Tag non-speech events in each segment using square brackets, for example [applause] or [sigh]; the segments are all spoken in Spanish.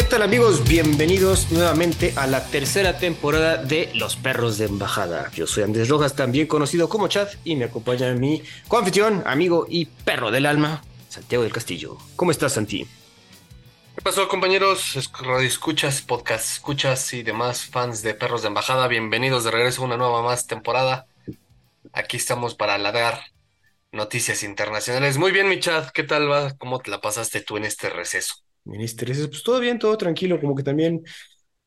¿Qué tal amigos? Bienvenidos nuevamente a la tercera temporada de Los Perros de Embajada. Yo soy Andrés Rojas, también conocido como Chad, y me acompaña mi coanfitrión, amigo y perro del alma, Santiago del Castillo. ¿Cómo estás, Santi? ¿Qué pasó, compañeros? Radio escuchas, podcast escuchas y demás fans de Perros de Embajada. Bienvenidos de regreso a una nueva más temporada. Aquí estamos para ladrar noticias internacionales. Muy bien, mi Chad, ¿qué tal va? ¿Cómo te la pasaste tú en este receso? Ministerios, pues todo bien, todo tranquilo, como que también,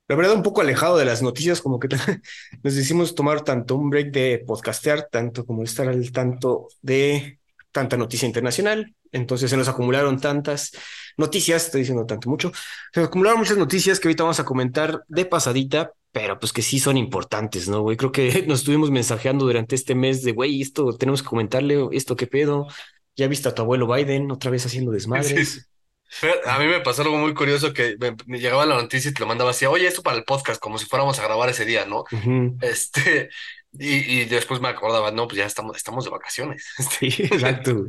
la verdad, un poco alejado de las noticias, como que [laughs] nos decimos tomar tanto un break de podcastear, tanto como estar al tanto de tanta noticia internacional. Entonces se nos acumularon tantas noticias, estoy diciendo tanto mucho, se nos acumularon muchas noticias que ahorita vamos a comentar de pasadita, pero pues que sí son importantes, ¿no, güey? Creo que [laughs] nos estuvimos mensajeando durante este mes de, güey, esto tenemos que comentarle, esto qué pedo. Ya viste a tu abuelo Biden otra vez haciendo [laughs] desmadres. A mí me pasó algo muy curioso que me, llegaba la noticia y te lo mandaba así, oye, esto para el podcast, como si fuéramos a grabar ese día, ¿no? Este, [laughs] y, y, después me acordaba, no, pues ya estamos, estamos de vacaciones. [laughs] Sí, exacto.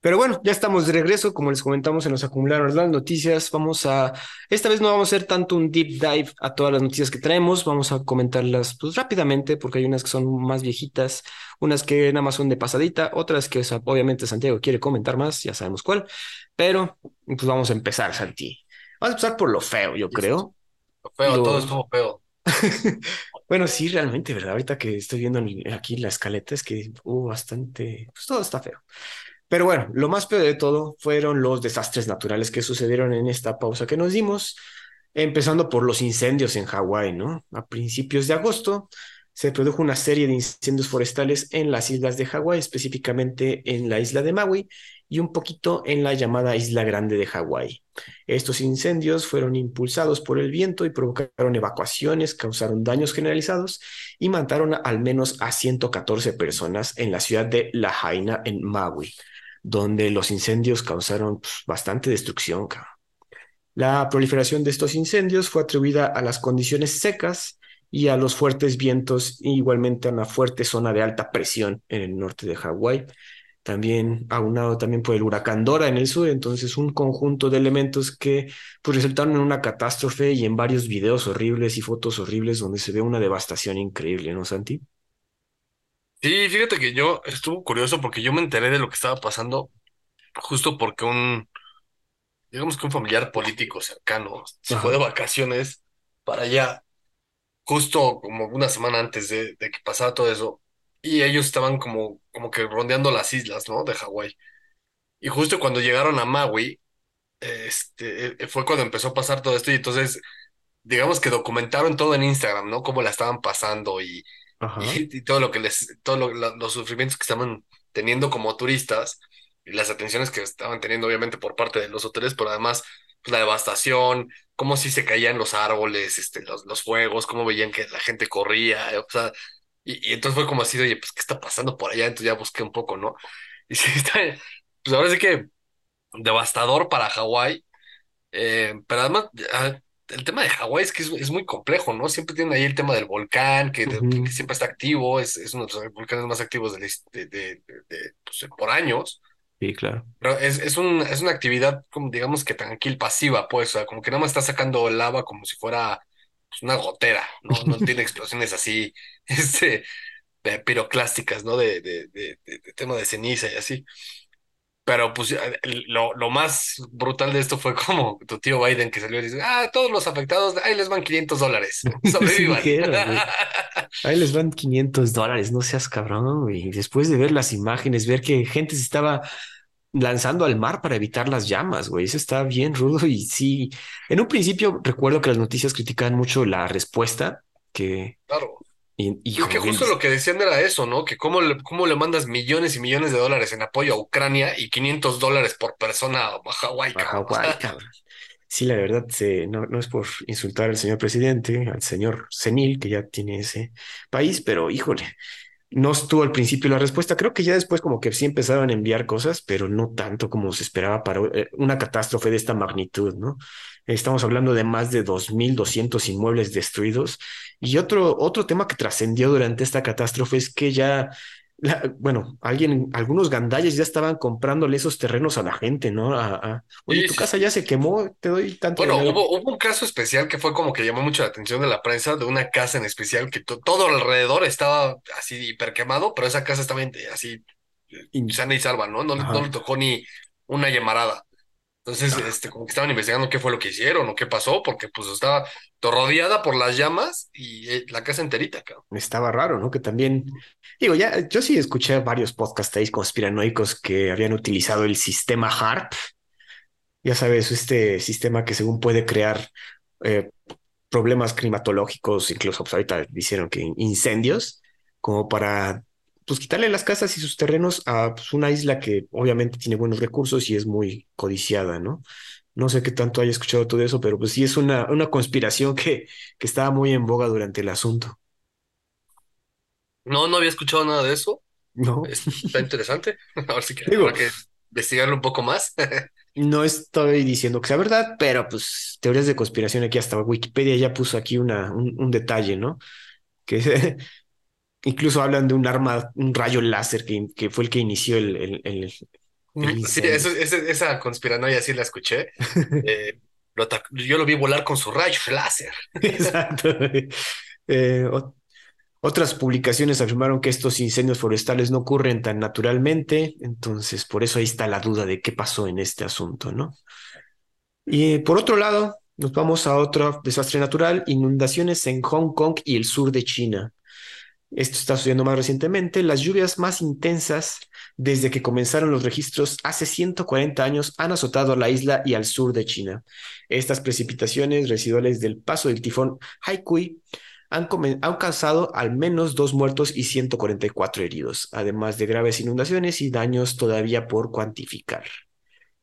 Pero bueno, ya estamos de regreso. Como les comentamos, se nos acumularon las noticias. Vamos a, esta vez no vamos a hacer tanto un deep dive a todas las noticias que traemos. Vamos a comentarlas pues rápidamente porque hay unas que son más viejitas, unas que nada más son de pasadita, otras que obviamente Santiago quiere comentar más, ya sabemos cuál. Pero pues vamos a empezar, Santi. Vamos a empezar por lo feo, yo creo. Lo feo, todo estuvo feo. [laughs] bueno, sí, realmente, ¿verdad? Ahorita que estoy viendo aquí la escaleta es que hubo bastante, pues todo está feo. Pero bueno, lo más peor de todo fueron los desastres naturales que sucedieron en esta pausa que nos dimos, empezando por los incendios en Hawái, ¿no? A principios de agosto se produjo una serie de incendios forestales en las islas de Hawái, específicamente en la isla de Maui y un poquito en la llamada Isla Grande de Hawái. Estos incendios fueron impulsados por el viento y provocaron evacuaciones, causaron daños generalizados y mataron al menos a 114 personas en la ciudad de Lahaina, en Maui donde los incendios causaron pues, bastante destrucción. La proliferación de estos incendios fue atribuida a las condiciones secas y a los fuertes vientos, igualmente a una fuerte zona de alta presión en el norte de Hawái. También aunado también por el huracán Dora en el sur, entonces un conjunto de elementos que pues, resultaron en una catástrofe y en varios videos horribles y fotos horribles donde se ve una devastación increíble, ¿no, Santi? Sí, fíjate que yo estuvo curioso porque yo me enteré de lo que estaba pasando justo porque un, digamos que un familiar político cercano se fue de vacaciones para allá, justo como una semana antes de, que pasara todo eso, y ellos estaban como, como que rondeando las islas, ¿no? De Hawái. Y justo cuando llegaron a Maui, este, fue cuando empezó a pasar todo esto, y entonces, digamos que documentaron todo en Instagram, ¿no? Cómo la estaban pasando y [laughs] y, todo lo que les, todos los sufrimientos que estaban teniendo como turistas y las atenciones que estaban teniendo obviamente por parte de los hoteles, pero además pues, la devastación, cómo si se caían los árboles, este, los, los fuegos, cómo veían que la gente corría, o sea, y, entonces fue como así, oye, pues, ¿qué está pasando por allá? Entonces ya busqué un poco, ¿no? [laughs] Y sí, está, pues ahora sí que devastador para Hawái, eh, pero además, el tema de Hawái es que es, muy complejo, ¿no? Siempre tienen ahí el tema del volcán, que, siempre está activo, es, uno de los volcanes más activos de, de, pues, por años. Sí, claro. Pero es, es, un, es una actividad, como digamos que tranquil, pasiva, pues, o sea, como que nada más está sacando lava como si fuera pues, una gotera, ¿no? No [laughs] tiene explosiones así, [laughs] este, piroclásticas, ¿no? De, de, de, tema de ceniza y así. Pero pues lo, lo, más brutal de esto fue como tu tío Biden que salió y dice, ah, todos los afectados, ahí les van 500 dólares. [laughs] Sobrevivan. [laughs] ahí les van 500 dólares, no seas cabrón, Y Después de ver las imágenes, ver que gente se estaba lanzando al mar para evitar las llamas, güey. Eso está bien rudo y sí. En un principio recuerdo que las noticias criticaban mucho la respuesta que... Claro y, que justo lo que decían era eso, ¿no? Que cómo le, cómo le mandas millones y millones de dólares en apoyo a Ucrania y 500 dólares por persona a Hawái. [laughs] Sí, la verdad, no, no, es por insultar al señor presidente, al señor senil que ya tiene ese país, pero híjole, no estuvo al principio la respuesta. Creo que ya después como que sí empezaron a enviar cosas, pero no tanto como se esperaba para eh, una catástrofe de esta magnitud, ¿no? Estamos hablando de más de 2.200 inmuebles destruidos. Y otro, otro tema que trascendió durante esta catástrofe es que ya la- bueno, alguien, algunos gandalles ya estaban comprándole esos terrenos a la gente, ¿no? A- a, Oye, Sí, tu casa ya se quemó, te doy tanto Bueno, dinero. hubo, hubo un caso especial que fue como que llamó mucho la atención de la prensa, de una casa en especial que to- todo alrededor estaba así hiperquemado, pero esa casa estaba así sana y salva, ¿no? No, le- no le tocó ni una llamarada. Entonces, este, como que estaban investigando qué fue lo que hicieron o qué pasó, porque pues estaba rodeada por las llamas y eh, la casa enterita, cabrón. estaba raro, ¿no? Que también, digo, ya, yo sí escuché varios podcasts ahí conspiranoicos que habían utilizado el sistema HARP, ya sabes, este sistema que según puede crear eh, problemas climatológicos, incluso pues ahorita dijeron que incendios, como para pues quitarle las casas y sus terrenos a pues, una isla que obviamente tiene buenos recursos y es muy codiciada, ¿no? No sé qué tanto haya escuchado todo eso, pero pues sí es una, una conspiración que, que estaba muy en boga durante el asunto, No, no había escuchado nada de eso. ¿no? Es- Está interesante. [laughs] [laughs] Ahora sí que Digo, habrá que investigarlo un poco más. [laughs] no estoy diciendo que sea verdad, pero pues teorías de conspiración aquí hasta Wikipedia ya puso aquí una, un, un detalle, ¿no? Que Incluso hablan de un arma, un rayo láser que, que fue el que inició el, el, el, el Sí, eso, esa conspiranoia sí la escuché. Eh, lo yo lo vi volar con su rayo láser. [laughs] Exacto. Eh, otras publicaciones afirmaron que estos incendios forestales no ocurren tan naturalmente, entonces por eso ahí está la duda de qué pasó en este asunto, ¿no? Y por otro lado, nos vamos a otro desastre natural, inundaciones en Hong Kong y el sur de China. Esto está sucediendo más recientemente. Las lluvias más intensas desde que comenzaron los registros hace 140 años han azotado a la isla y al sur de China. Estas precipitaciones residuales del paso del tifón Haikui han, han causado al menos dos muertos y 144 heridos, además de graves inundaciones y daños todavía por cuantificar.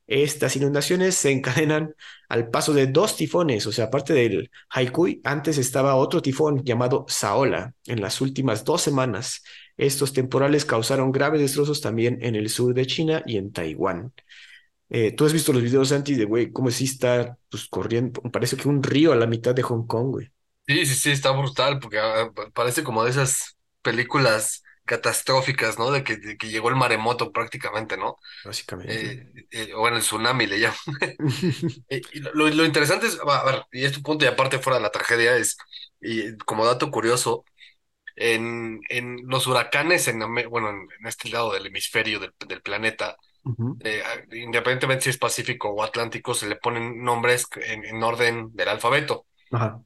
Estas inundaciones se encadenan al paso de dos tifones, o sea, aparte del Haikui, antes estaba otro tifón llamado Saola en las últimas dos semanas. Estos temporales causaron graves destrozos también en el sur de China y en Taiwán. Eh, ¿tú has visto los videos, Santi, de, güey, cómo sí está pues, corriendo? Parece que un río a la mitad de Hong Kong, güey, Sí, sí, sí, está brutal, porque ah, pa- parece como de esas películas catastróficas, ¿no? De que, de que llegó el maremoto prácticamente, ¿no? básicamente. Eh, eh, o bueno, el tsunami le llaman. [laughs] [laughs] Eh, y lo, lo interesante es, a ver, y este punto y aparte fuera de la tragedia es, y como dato curioso, en, en los huracanes, en, bueno, en, en este lado del hemisferio del, del planeta, eh, independientemente si es Pacífico o Atlántico, se le ponen nombres en, en orden del alfabeto. Ajá.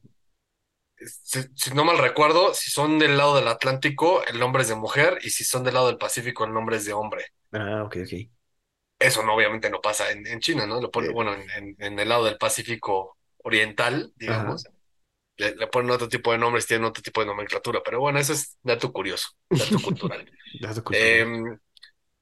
Si, si no mal recuerdo, si son del lado del Atlántico, el nombre es de mujer, y si son del lado del Pacífico, el nombre es de hombre. Ah, ok, ok. Eso no, obviamente no pasa en, en China, ¿no? Lo ponen, Eh, bueno, en, en- el lado del Pacífico Oriental, ajá. digamos, le, le ponen otro tipo de nombres, tienen otro tipo de nomenclatura, pero bueno, eso es dato curioso, dato [laughs] cultural. Dato cultural. Em,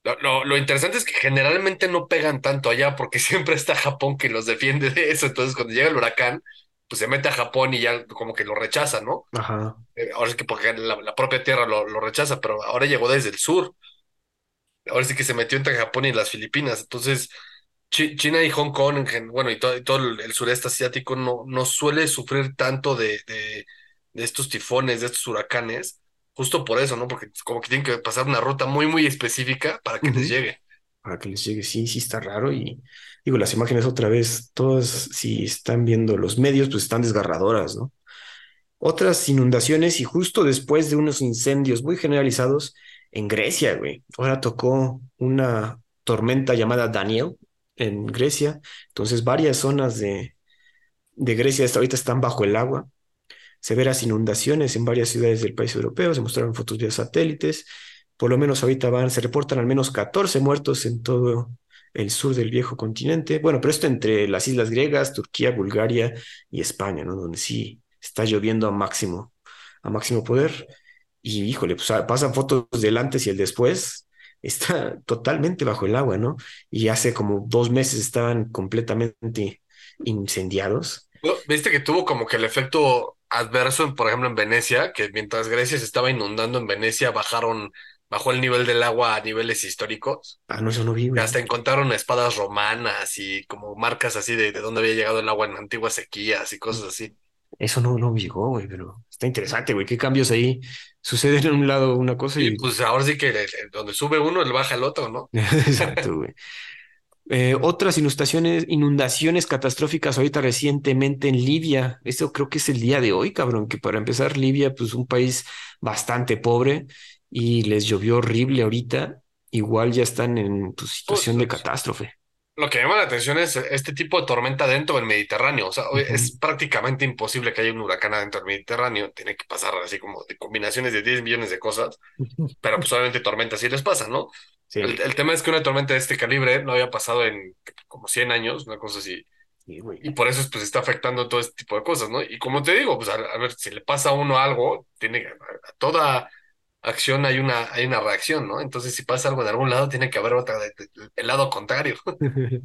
lo, lo- lo interesante es que generalmente no pegan tanto allá porque [laughs] siempre está Japón que los defiende de eso. Entonces, cuando llega el huracán, pues se mete a Japón y ya como que lo rechaza, ¿no? Ajá. Eh, Ahora es que porque la, la propia tierra lo, lo rechaza, pero ahora llegó desde el sur. Ahora sí que se metió entre Japón y las Filipinas. Entonces, Chi- China y Hong Kong, bueno, y todo, y todo el, sureste asiático no, no suele sufrir tanto de, de, de estos tifones, de estos huracanes, justo por eso, ¿no? Porque como que tienen que pasar una ruta muy, muy específica para que les llegue. Para que les llegue. Sí, sí está raro y digo, las imágenes otra vez, todas, si están viendo los medios, pues están desgarradoras, ¿no? Otras inundaciones y justo después de unos incendios muy generalizados en Grecia, güey. Ahora tocó una tormenta llamada Daniel en Grecia. Entonces varias zonas de, de Grecia hasta ahorita están bajo el agua severas inundaciones en varias ciudades del país europeo, se mostraron fotos vía satélites, por lo menos ahorita van, se reportan al menos 14 muertos en todo el sur del viejo continente, bueno, pero esto entre las islas griegas, Turquía, Bulgaria y España, ¿no? Donde sí está lloviendo a máximo, a máximo poder, y híjole, pues ah, pasan fotos del antes y el después, está totalmente bajo el agua, ¿no? Y hace como dos meses estaban completamente incendiados. ¿Viste que tuvo como que el efecto adverso, por ejemplo, en Venecia, que mientras Grecia se estaba inundando en Venecia, bajaron, bajó el nivel del agua a niveles históricos? Ah, no, eso no vi, güey. hasta encontraron espadas romanas y como marcas así de, de dónde había llegado el agua en antiguas sequías y cosas así. Eso no, no llegó, güey, pero está interesante, güey. ¿Qué cambios ahí suceden en un lado una cosa Y y... pues ahora sí que donde sube uno, le baja el otro, ¿no? [laughs] Exacto, güey. Eh, otras inundaciones, inundaciones catastróficas ahorita recientemente en Libia. Esto creo que es el día de hoy, cabrón, que para empezar Libia, pues un país bastante pobre y les llovió horrible ahorita. Igual ya están en tu Pues, situación de catástrofe. Lo que llama la atención es este tipo de tormenta dentro del Mediterráneo. O sea, Ujú. es prácticamente imposible que haya un huracán adentro del Mediterráneo. Tiene que pasar así como de combinaciones de 10 millones de cosas, pero pues obviamente tormentas sí les pasa, ¿no? El, Sí, el tema es que una tormenta de este calibre no había pasado en como 100 años, una cosa así. sí. Y por eso pues está afectando todo este tipo de cosas, ¿no? Y como te digo, pues a, a ver, si le pasa a uno algo, tiene a, a toda acción hay una, hay una reacción, ¿no? Entonces si pasa algo de algún lado, tiene que haber otra, de- de- el lado contrario. [laughs]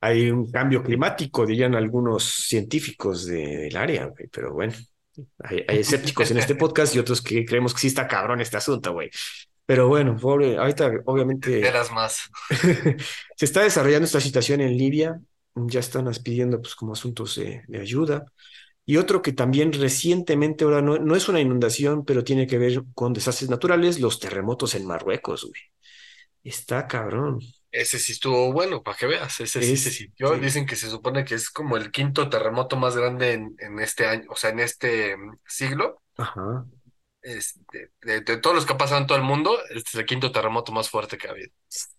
Hay un cambio climático, dirían algunos científicos de- del área, güey, pero bueno, hay, hay escépticos en este [laughs] podcast y otros que creemos que sí está cabrón este asunto, güey. Pero bueno, pobre, ahorita obviamente Eras más. [laughs] se está desarrollando esta situación en Libia, ya están pidiendo pues como asuntos de, de ayuda. Y otro que también recientemente, ahora no, no es una inundación, pero tiene que ver con desastres naturales, los terremotos en Marruecos, güey. Está cabrón. Ese sí estuvo bueno, para que veas, ese sí se sintió. Este, Dicen que se supone que es como el quinto terremoto más grande en, en este año, o sea, en este mm, siglo. ajá, Este, de, de todos los que ha pasado en todo el mundo, este es el quinto terremoto más fuerte que ha habido.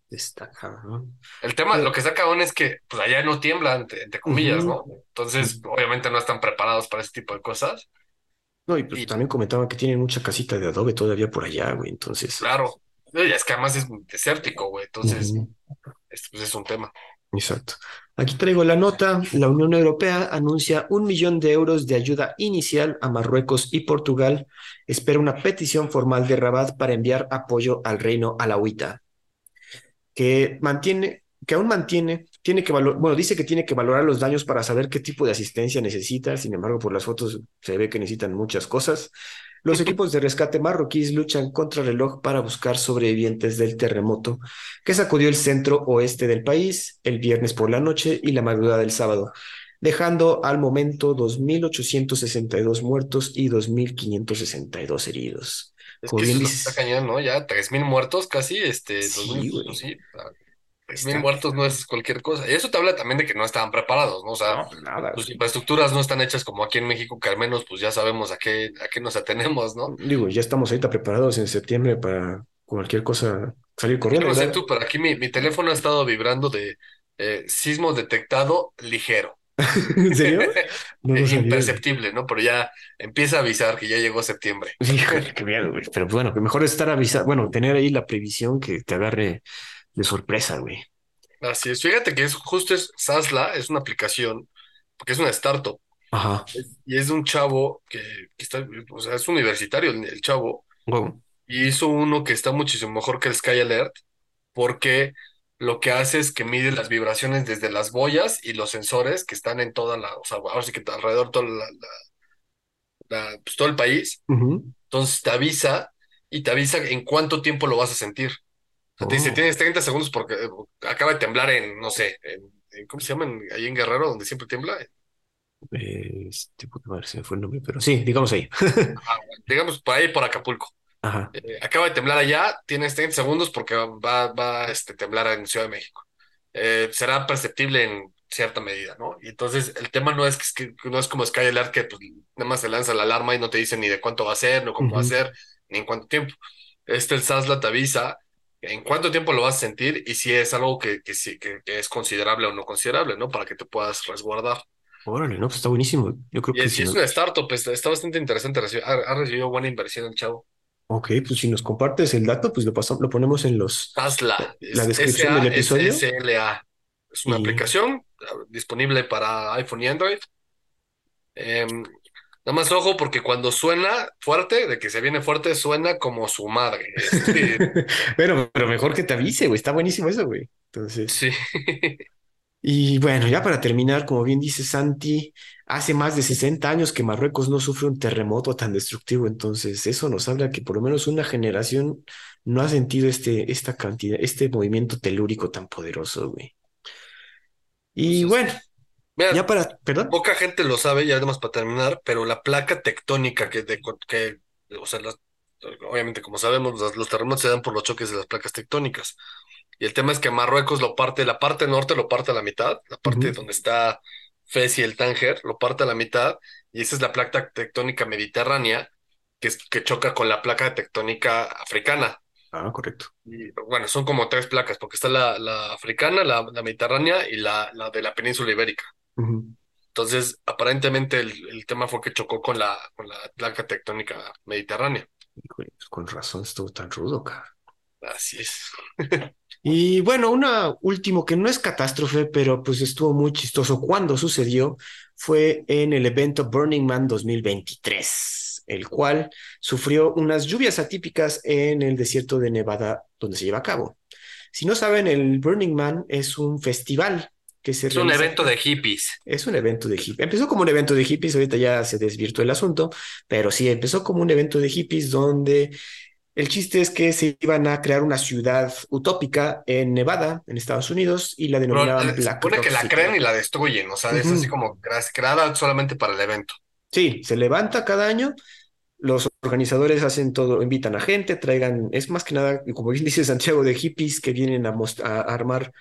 está cabrón. El tema, lo que está cabrón es que pues allá no tiembla, entre, entre comillas, ¿no? Entonces, obviamente no están preparados para ese tipo de cosas. No, y pues Y también comentaban que tienen mucha casita de adobe todavía por allá, güey. Entonces, claro, y es que además es desértico, güey. Entonces, ujú, este, pues es un tema. exacto. Aquí traigo la nota. La Unión Europea anuncia un millón de euros de ayuda inicial a Marruecos y Portugal. Espera una petición formal de Rabat para enviar apoyo al reino alauita, que mantiene, que aún mantiene, tiene que valorar, bueno, dice que tiene que valorar los daños para saber qué tipo de asistencia necesita. Sin embargo, por las fotos se ve que necesitan muchas cosas. Los equipos de rescate marroquíes luchan contra el reloj para buscar sobrevivientes del terremoto que sacudió el centro oeste del país el viernes por la noche y la madrugada del sábado, dejando al momento 2.862 muertos y 2.562 heridos. Es Como que eso bien es lo que está dices, cañón, ¿no? Ya tres mil muertos casi, este, sí, pues sí, mil está, muertos no es cualquier cosa. Y eso te habla también de que no estaban preparados, ¿no? O sea, no, nada, sus infraestructuras no están hechas como aquí en México, que al menos pues ya sabemos a qué, a qué nos atenemos, ¿no? Digo, ya estamos ahorita preparados en septiembre para cualquier cosa salir corriendo, no sé tú, pero aquí mi, mi teléfono ha estado vibrando de eh, sismo detectado ligero, [laughs] ¿En serio? [laughs] No güey. imperceptible, ¿no? Pero ya empieza a avisar que ya llegó septiembre. [laughs] Híjole, qué miedo, güey. Pero bueno, que mejor es estar avisado, bueno, tener ahí la previsión que te agarre de sorpresa, güey. Así es. Fíjate que es justo es Sasla, es una aplicación, porque es una startup. Ajá. Y es de un chavo que, que está, o sea, es universitario el, el chavo, Wow. y hizo uno que está muchísimo mejor que el Sky Alert, porque lo que hace es que mide las vibraciones desde las boyas y los sensores que están en toda la, o sea, ahora sí que alrededor toda la, la- la- pues, todo el país. Entonces te avisa y te avisa en cuánto tiempo lo vas a sentir. Sea, te dice, Oh, tienes 30 segundos porque eh, acaba de temblar en, no sé, en, en- ¿cómo se llaman? Ahí en Guerrero, donde siempre tiembla. eh, este madre, se me fue el nombre, pero sí, digamos ahí. [laughs] Ah, digamos, por ahí, por Acapulco. Ajá. Eh, acaba de temblar allá, tienes 30 segundos porque va, va a este, temblar en Ciudad de México. Eh, será perceptible en cierta medida, ¿no? Y entonces el tema no es que, que no es como Sky Alert que pues, nada más se lanza la alarma y no te dice ni de cuánto va a ser, no cómo va a ser, ni en cuánto tiempo. Este el Sasla te avisa en cuánto tiempo lo vas a sentir y si es algo que, que, que, es considerable o no considerable, ¿no? Para que te puedas resguardar. Órale, no, pues está buenísimo. Yo creo Y que es, si es no. una startup, está, está bastante interesante, ha, ha recibido buena inversión el chavo. Ok, pues si nos compartes el dato, pues lo pasamos, lo ponemos en los, Sasla, la es descripción del episodio. S-A-S-S-L-A. Es una Y aplicación ah, disponible para iPhone y Android. Em, nada más ojo, porque cuando suena fuerte, de que se viene fuerte, suena como su madre. Este, [laughs] Pero, pero mejor que te avise, güey. Está buenísimo eso, güey. Entonces, sí, y bueno, ya para terminar, como bien dice Santi, hace más de 60 años que Marruecos no sufre un terremoto tan destructivo. Entonces, eso nos habla que por lo menos una generación no ha sentido este, esta cantidad, este movimiento telúrico tan poderoso, güey. Y bueno, Mira, Ya para, perdón. poca gente lo sabe, y además para terminar, pero la placa tectónica que, de, que o sea, las- obviamente como sabemos, los, los terremotos se dan por los choques de las placas tectónicas. Y el tema es que Marruecos lo parte, la parte norte lo parte a la mitad, la parte donde está Fez y el Tánger lo parte a la mitad, y esa es la placa tectónica mediterránea que, es, que choca con la placa tectónica africana. Ah, correcto. Y, bueno, son como tres placas, porque está la, la africana, la, la mediterránea y la, la de la península ibérica. Entonces, aparentemente el, el tema fue que chocó con la, con la placa tectónica mediterránea. Híjole, pues con razón estuvo tan rudo, cabrón. Así es. [laughs] Y bueno, una último que no es catástrofe, pero pues estuvo muy chistoso cuando sucedió, fue en el evento Burning Man 2023, el cual sufrió unas lluvias atípicas en el desierto de Nevada, donde se lleva a cabo. Si no saben, el Burning Man es un festival que se Es un evento de hippies. Es un evento de hippies. Empezó como un evento de hippies, ahorita ya se desvirtuó el asunto, pero sí, empezó como un evento de hippies donde el chiste es que se iban a crear una ciudad utópica en Nevada, en Estados Unidos, y la denominaban eh, se Black supone que la creen y la destruyen. O sea, es así como cre- creada solamente para el evento. Sí, se levanta cada año, los organizadores hacen todo, invitan a gente, traigan, es más que nada, como bien dice Santiago, de hippies que vienen a, a armar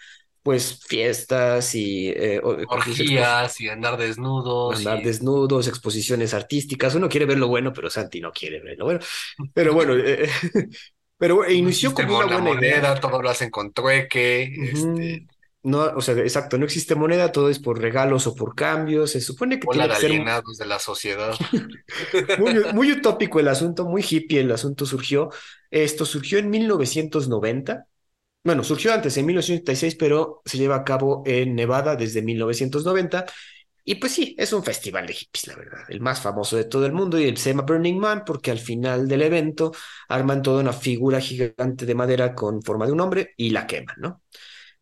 pues fiestas y eh. Expo- Orgías y andar desnudos. andar y- desnudos, exposiciones artísticas. Uno quiere ver lo bueno, pero Santi no quiere ver lo bueno. [laughs] Pero bueno, eh, [laughs] pero bueno, no inició como una buena idea. moneda, todo lo hacen con trueque. Este, No, o sea, exacto, no existe moneda, todo es por regalos o por cambios. Se supone que bola tiene de que ser alienados de la sociedad. [laughs] muy, muy utópico el asunto, muy hippie el asunto surgió. Esto surgió en 1990. Bueno, surgió antes, en 1986, pero se lleva a cabo en Nevada desde 1990. Y pues sí, es un festival de hippies, la verdad, el más famoso de todo el mundo. Y el se llama Burning Man porque al final del evento arman toda una figura gigante de madera con forma de un hombre y la queman, ¿no?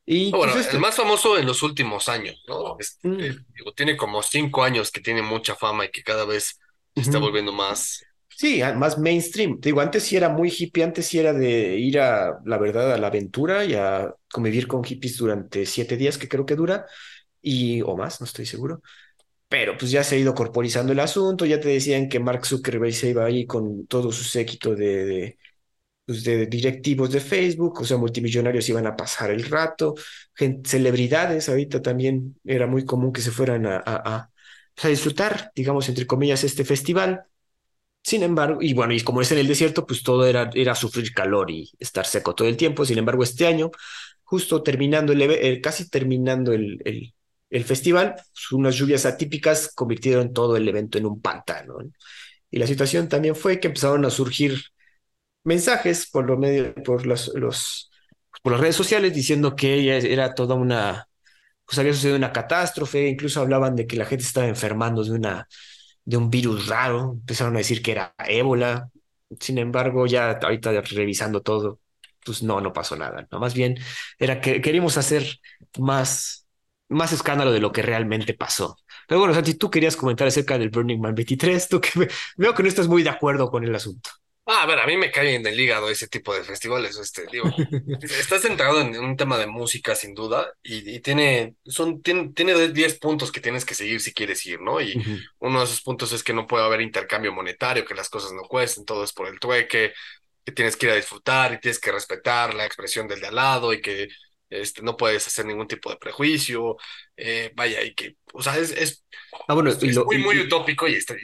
Y Bueno, pues el más famoso en los últimos años, ¿no? Este, Mm. digo, tiene como cinco años que tiene mucha fama y que cada vez se está volviendo más. Sí, más mainstream. Te digo, antes sí era muy hippie, antes sí era de ir a, la verdad, a la aventura y a convivir con hippies durante siete días, que creo que dura, y o más, no estoy seguro. Pero pues ya se ha ido corporizando el asunto, ya te decían que Mark Zuckerberg se iba ahí con todo su séquito de, de, pues, directivos de Facebook, o sea, multimillonarios iban a pasar el rato, celebridades, ahorita también era muy común que se fueran a, a, a, pues, a disfrutar, digamos, entre comillas, este festival. Sin embargo, y bueno, y como es en el desierto, pues todo era, era sufrir calor y estar seco todo el tiempo. Sin embargo, este año, justo terminando el, eh, casi terminando el, el, festival, pues, unas lluvias atípicas convirtieron todo el evento en un pantano. ¿no? Y la situación también fue que empezaron a surgir mensajes por lo medio, por los, los, por las redes sociales diciendo que era toda una, pues había sucedido una catástrofe, incluso hablaban de que la gente estaba enfermando de una de un virus raro, empezaron a decir que era ébola, sin embargo, ya ahorita revisando todo, pues no, no pasó nada, ¿no? Más bien era que queríamos hacer más, más escándalo de lo que realmente pasó. Pero bueno, Santi, tú querías comentar acerca del Burning Man 23, tú que veo que no estás muy de acuerdo con el asunto. Ah, a ver, a mí me cae en el hígado ese tipo de festivales. Este, digo, [laughs] estás centrado en un tema de música, sin duda, y, y tiene, son, tiene, tiene 10 puntos que tienes que seguir si quieres ir, ¿no? Y Ujú. uno de esos puntos es que no puede haber intercambio monetario, que las cosas no cuesten, todo es por el trueque, que tienes que ir a disfrutar y tienes que respetar la expresión del de al lado y que este, no puedes hacer ningún tipo de prejuicio, eh, vaya, y que, o sea, es, es, Ah, bueno, es y lo, muy, y- muy utópico y está,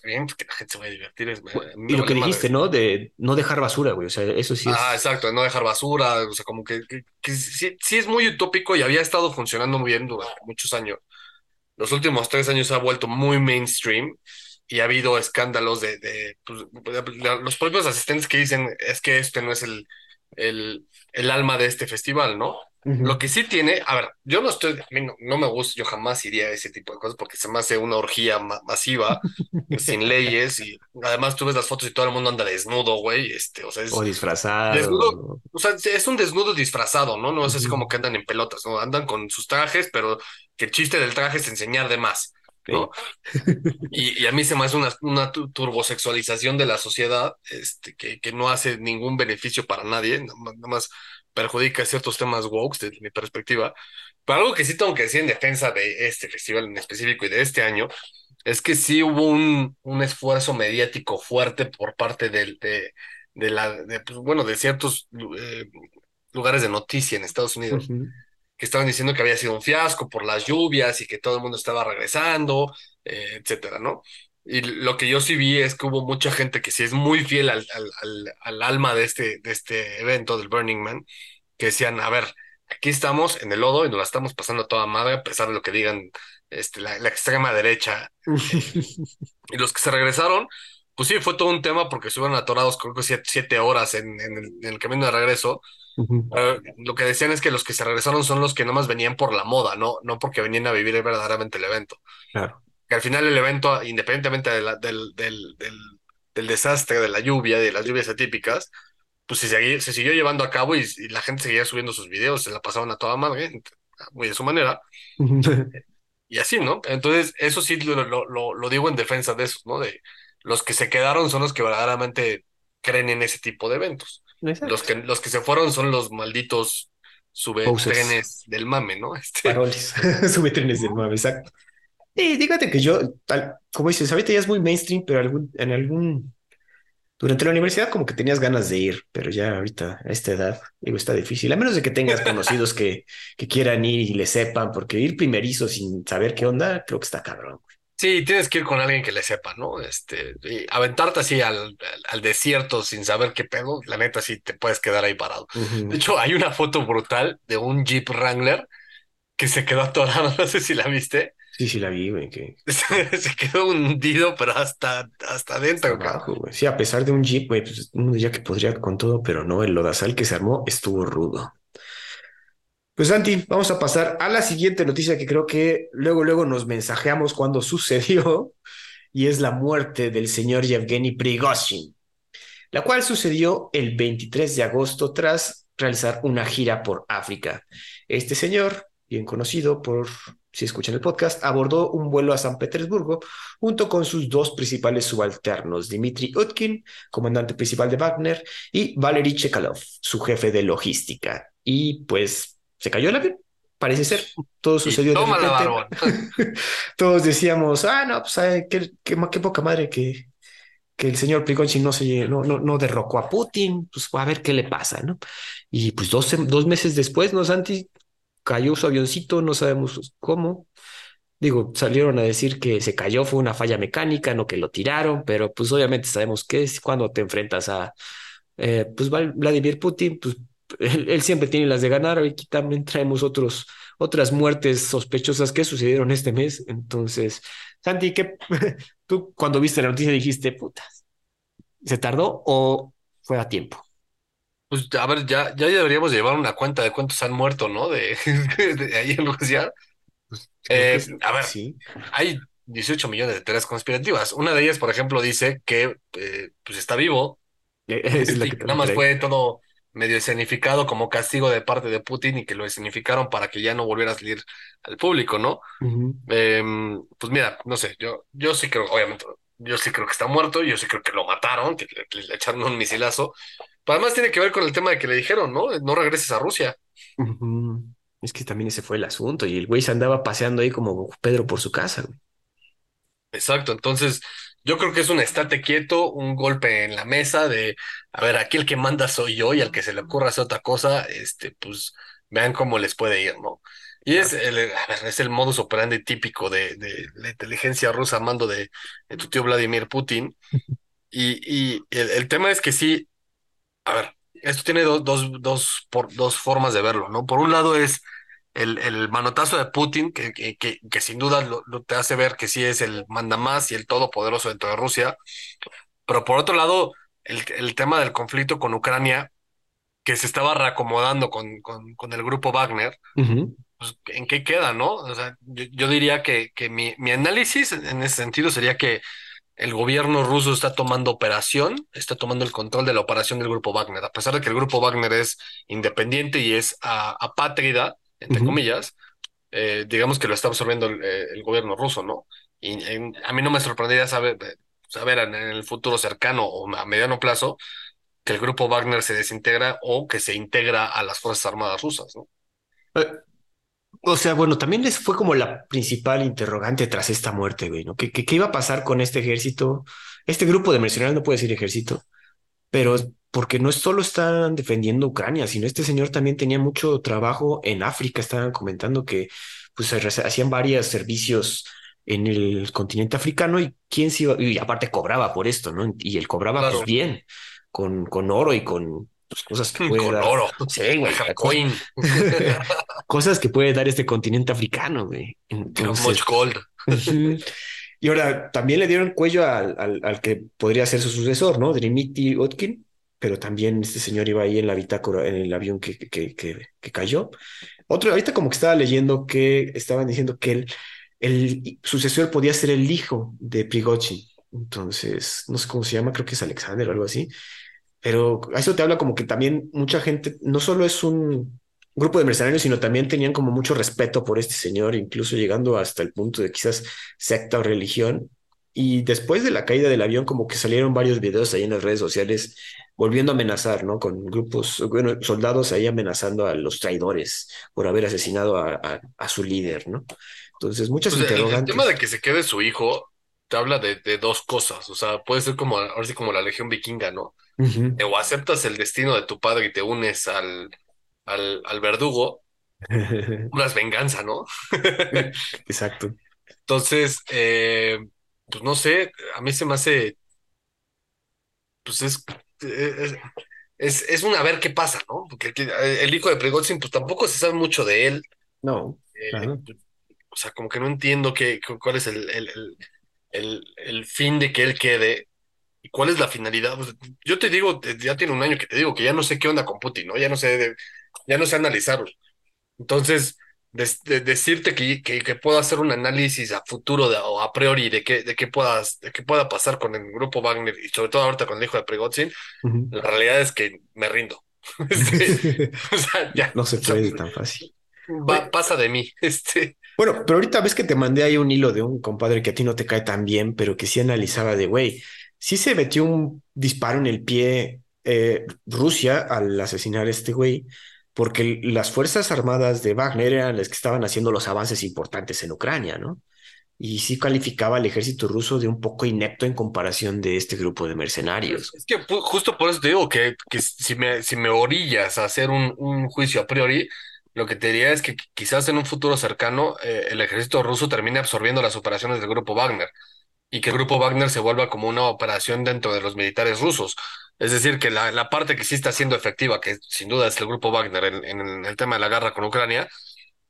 está bien porque la gente se va a divertir. Es, y lo que dijiste, madre. ¿no? De no dejar basura, güey, o sea, eso sí es... Ah, exacto, no dejar basura, o sea, como que, que, que sí, sí es muy utópico y había estado funcionando muy bien durante muchos años. Los últimos tres años se ha vuelto muy mainstream y ha habido escándalos de, de, pues, de- los propios asistentes que dicen es que este no es el, el, el alma de este festival, ¿no? Lo que sí tiene, a ver, yo no estoy, a mí no, no me gusta, yo jamás iría a ese tipo de cosas porque se me hace una orgía ma- masiva, [laughs] sin leyes y además tú ves las fotos y todo el mundo anda desnudo, güey, este, o sea, es, O disfrazado. Desnudo. o sea, es un desnudo disfrazado, ¿no? No es así como que andan en pelotas, ¿no? Andan con sus trajes, pero que el chiste del traje es enseñar de más, ¿no? [laughs] Y, y a mí se me hace una, una tu- turbosexualización de la sociedad, este, que, que no hace ningún beneficio para nadie, nada más perjudica ciertos temas woke desde mi perspectiva. Pero algo que sí tengo que decir en defensa de este festival en específico y de este año es que sí hubo un, un esfuerzo mediático fuerte por parte del, de, de la, de, pues, bueno, de ciertos eh, lugares de noticia en Estados Unidos que estaban diciendo que había sido un fiasco por las lluvias y que todo el mundo estaba regresando, eh, etcétera, ¿no? Y lo que yo sí vi es que hubo mucha gente que sí es muy fiel al, al, al, al alma de este, de este evento, del Burning Man, que decían, a ver, aquí estamos en el lodo y nos la estamos pasando a toda madre, a pesar de lo que digan este, la, la extrema derecha. eh, y los que se regresaron, pues sí, fue todo un tema porque estuvieron atorados, creo que siete, siete horas en, en el, en el camino de regreso eh, lo que decían es que los que se regresaron son los que nomás venían por la moda, no, no porque venían a vivir verdaderamente el evento. Claro. Que al final el evento, independientemente de la- del, del, del, del desastre, de la lluvia, de las lluvias atípicas, pues se, se siguió llevando a cabo y, y la gente seguía subiendo sus videos, se la pasaban a toda madre, muy de su manera, [laughs] y así, ¿no? Entonces, eso sí lo, lo, lo, digo en defensa de eso, ¿no? De los que se quedaron son los que verdaderamente creen en ese tipo de eventos. Los que, los que se fueron son los malditos Posers, subtrenes del mame, ¿no? Este, paroles, [laughs] [laughs] sube trenes del mame, exacto. Y dígate que yo, tal, como dices, ahorita ya es muy mainstream, pero algún, en algún, durante la universidad como que tenías ganas de ir, pero ya ahorita a esta edad, digo, está difícil, a menos de que tengas conocidos que, que quieran ir y le sepan, porque ir primerizo sin saber qué onda, creo que está cabrón. sí, tienes que ir con alguien que le sepa, ¿no? Este, y aventarte así al, al, al desierto sin saber qué pedo, la neta sí te puedes quedar ahí parado. De hecho, hay una foto brutal de un Jeep Wrangler que se quedó atorado, [laughs] no sé si la viste. Sí, sí, la vi, güey, que [laughs] Se, quedó hundido, pero hasta, hasta adentro, cabrón. Sí, a pesar de un Jeep, güey, pues uno diría que podría con todo, pero no, el lodazal que se armó estuvo rudo. Pues Santi, vamos a pasar a la siguiente noticia que creo que luego, luego nos mensajeamos cuando [laughs] sucedió, y es la muerte del señor Yevgeny Prigozhin, la cual sucedió el 23 de agosto tras realizar una gira por África. Este señor, bien conocido por, si escuchan el podcast, abordó un vuelo a San Petersburgo junto con sus dos principales subalternos, Dmitry Utkin, comandante principal de Wagner, y Valery Chekalov, su jefe de logística. Y pues se cayó el avión, parece ser. Todo sucedió de la. [laughs] Todos decíamos, ah, no, pues ay, qué, qué, ma- qué poca madre que, que el señor Prigozhin no, se, no, no, no derrocó a Putin, pues a ver qué le pasa, ¿no? Y pues dos, dos meses después, ¿no, Santi? Cayó su avioncito, no sabemos cómo. Digo, salieron a decir que se cayó, fue una falla mecánica, no que lo tiraron, pero pues obviamente sabemos que es cuando te enfrentas a, eh, pues Vladimir Putin, pues él, siempre tiene las de ganar, aquí también traemos otros, otras muertes sospechosas que sucedieron este mes, entonces, Santi, ¿qué, [laughs] tú cuando viste la noticia dijiste, puta, ¿se tardó o fue a tiempo? Pues a ver, ya, ya deberíamos llevar una cuenta de cuántos han muerto, ¿no? De, [laughs] de ahí en Rusia. Que Eh, a ver, sí, hay 18 millones de teorías conspirativas. Una de ellas, por ejemplo, dice que eh, pues está vivo [laughs] esa es la y que que nada más fue todo medio escenificado como castigo de parte de Putin y que lo escenificaron para que ya no volviera a salir al público, ¿no? Eh, pues mira, no sé, yo, yo sí creo, obviamente, yo sí creo que está muerto, yo sí creo que lo mataron, que le, que le echaron un misilazo. Pero además tiene que ver con el tema de que le dijeron, ¿no? No regreses a Rusia. Es que también ese fue el asunto y el güey se andaba paseando ahí como Pedro por su casa, güey. Exacto, entonces yo creo que es un estate quieto, un golpe en la mesa de, a ver, aquí el que manda soy yo y al que se le ocurra hacer otra cosa, este, pues vean cómo les puede ir, ¿no? Y es el, a ver, es el modus operandi típico de, de la inteligencia rusa a mando de, de tu tío Vladimir Putin. [laughs] Y, y el, el tema es que sí, a ver, esto tiene dos, dos, dos, por, dos formas de verlo, ¿no? Por un lado es el, el manotazo de Putin, que, que, que, que sin duda lo, lo te hace ver que sí es el mandamás y el todopoderoso dentro de Rusia, pero por otro lado, el, el tema del conflicto con Ucrania, que se estaba reacomodando con, con, con el grupo Wagner, pues, ¿en qué queda, no? O sea, yo, yo diría que, que mi, mi análisis en ese sentido sería que el gobierno ruso está tomando operación, está tomando el control de la operación del grupo Wagner, a pesar de que el grupo Wagner es independiente y es a- apátrida, entre comillas, eh, digamos que lo está absorbiendo el, eh, el gobierno ruso, ¿no? Y en- a mí no me sorprendería saber, eh, saber en el futuro cercano o a mediano plazo que el grupo Wagner se desintegra o que se integra a las Fuerzas Armadas rusas, ¿no? O sea, bueno, también les fue como la principal interrogante tras esta muerte, güey, ¿no? ¿Qué, qué, qué iba a pasar con este ejército? Este grupo de mercenarios no puede decir ejército, pero porque no solo están defendiendo Ucrania, sino este señor también tenía mucho trabajo en África. Estaban comentando que pues hacían varios servicios en el continente africano y quién se iba, y aparte cobraba por esto, ¿no? Y él cobraba pues, bien, con, con oro y con pues, cosas que [laughs] puede Con dar. oro. Sí, güey. Coin. [laughs] cosas que puede dar este continente africano, güey. Entonces, much gold. y ahora también le dieron cuello al, al, al, que podría ser su sucesor, ¿no? Drimiti Otkin, pero también este señor iba ahí en la bitácora, en el avión que, que, que, que cayó. Otro, ahorita como que estaba leyendo que estaban diciendo que el, el sucesor podía ser el hijo de Prigozhin. Entonces, no sé cómo se llama, creo que es Alexander o algo así. Pero eso te habla como que también mucha gente, no solo es un grupo de mercenarios, sino también tenían como mucho respeto por este señor, incluso llegando hasta el punto de quizás secta o religión. Y después de la caída del avión, como que salieron varios videos ahí en las redes sociales volviendo a amenazar, ¿no? Con grupos, bueno, soldados ahí amenazando a los traidores por haber asesinado a, a, a su líder, ¿no? Entonces, muchas interrogantes. El, tema de que se quede su hijo te habla de, de dos cosas. O sea, puede ser como, ahora sí como la legión vikinga, ¿no? Ujú. O aceptas el destino de tu padre y te unes al, al, al verdugo, [laughs] unas venganza, ¿no? [laughs] Exacto. Entonces, eh, pues no sé, a mí se me hace, pues es, es, es, es un a ver qué pasa, ¿no? Porque el, hijo de Prigozhin, pues tampoco se sabe mucho de él. No, Eh, Ajá. o sea, como que no entiendo qué, cu- cuál es el, el, el, el, el fin de que él quede y cuál es la finalidad. O sea, yo te digo, ya tiene un año que te digo que ya no sé qué onda con Putin, ¿no? Ya no sé, ya no sé analizarlo. Entonces, de- decirte que, que, que puedo hacer un análisis a futuro de- o a priori de qué, de qué puedas, de qué pueda pasar con el grupo Wagner y sobre todo ahorita con el hijo de Prigozhin, la realidad es que me rindo. [laughs] [laughs] Este, o sea, ya, No se o sea, puede tan fácil. va- pasa de mí. [laughs] Este, Bueno, pero ahorita ves que te mandé ahí un hilo de un compadre que a ti no te cae tan bien, pero que sí analizaba de, güey, sí se metió un disparo en el pie eh, Rusia al asesinar a este güey, porque las Fuerzas Armadas de Wagner eran las que estaban haciendo los avances importantes en Ucrania, ¿no? Y sí calificaba al ejército ruso de un poco inepto en comparación de este grupo de mercenarios. Es que pu- justo por eso te digo que, si me, orillas a hacer un juicio a priori, lo que te diría es que qui- quizás en un futuro cercano eh, el ejército ruso termine absorbiendo las operaciones del grupo Wagner y que el grupo Wagner se vuelva como una operación dentro de los militares rusos. Es decir, que la, la parte que sí está siendo efectiva, que sin duda es el grupo Wagner en, en el tema de la guerra con Ucrania,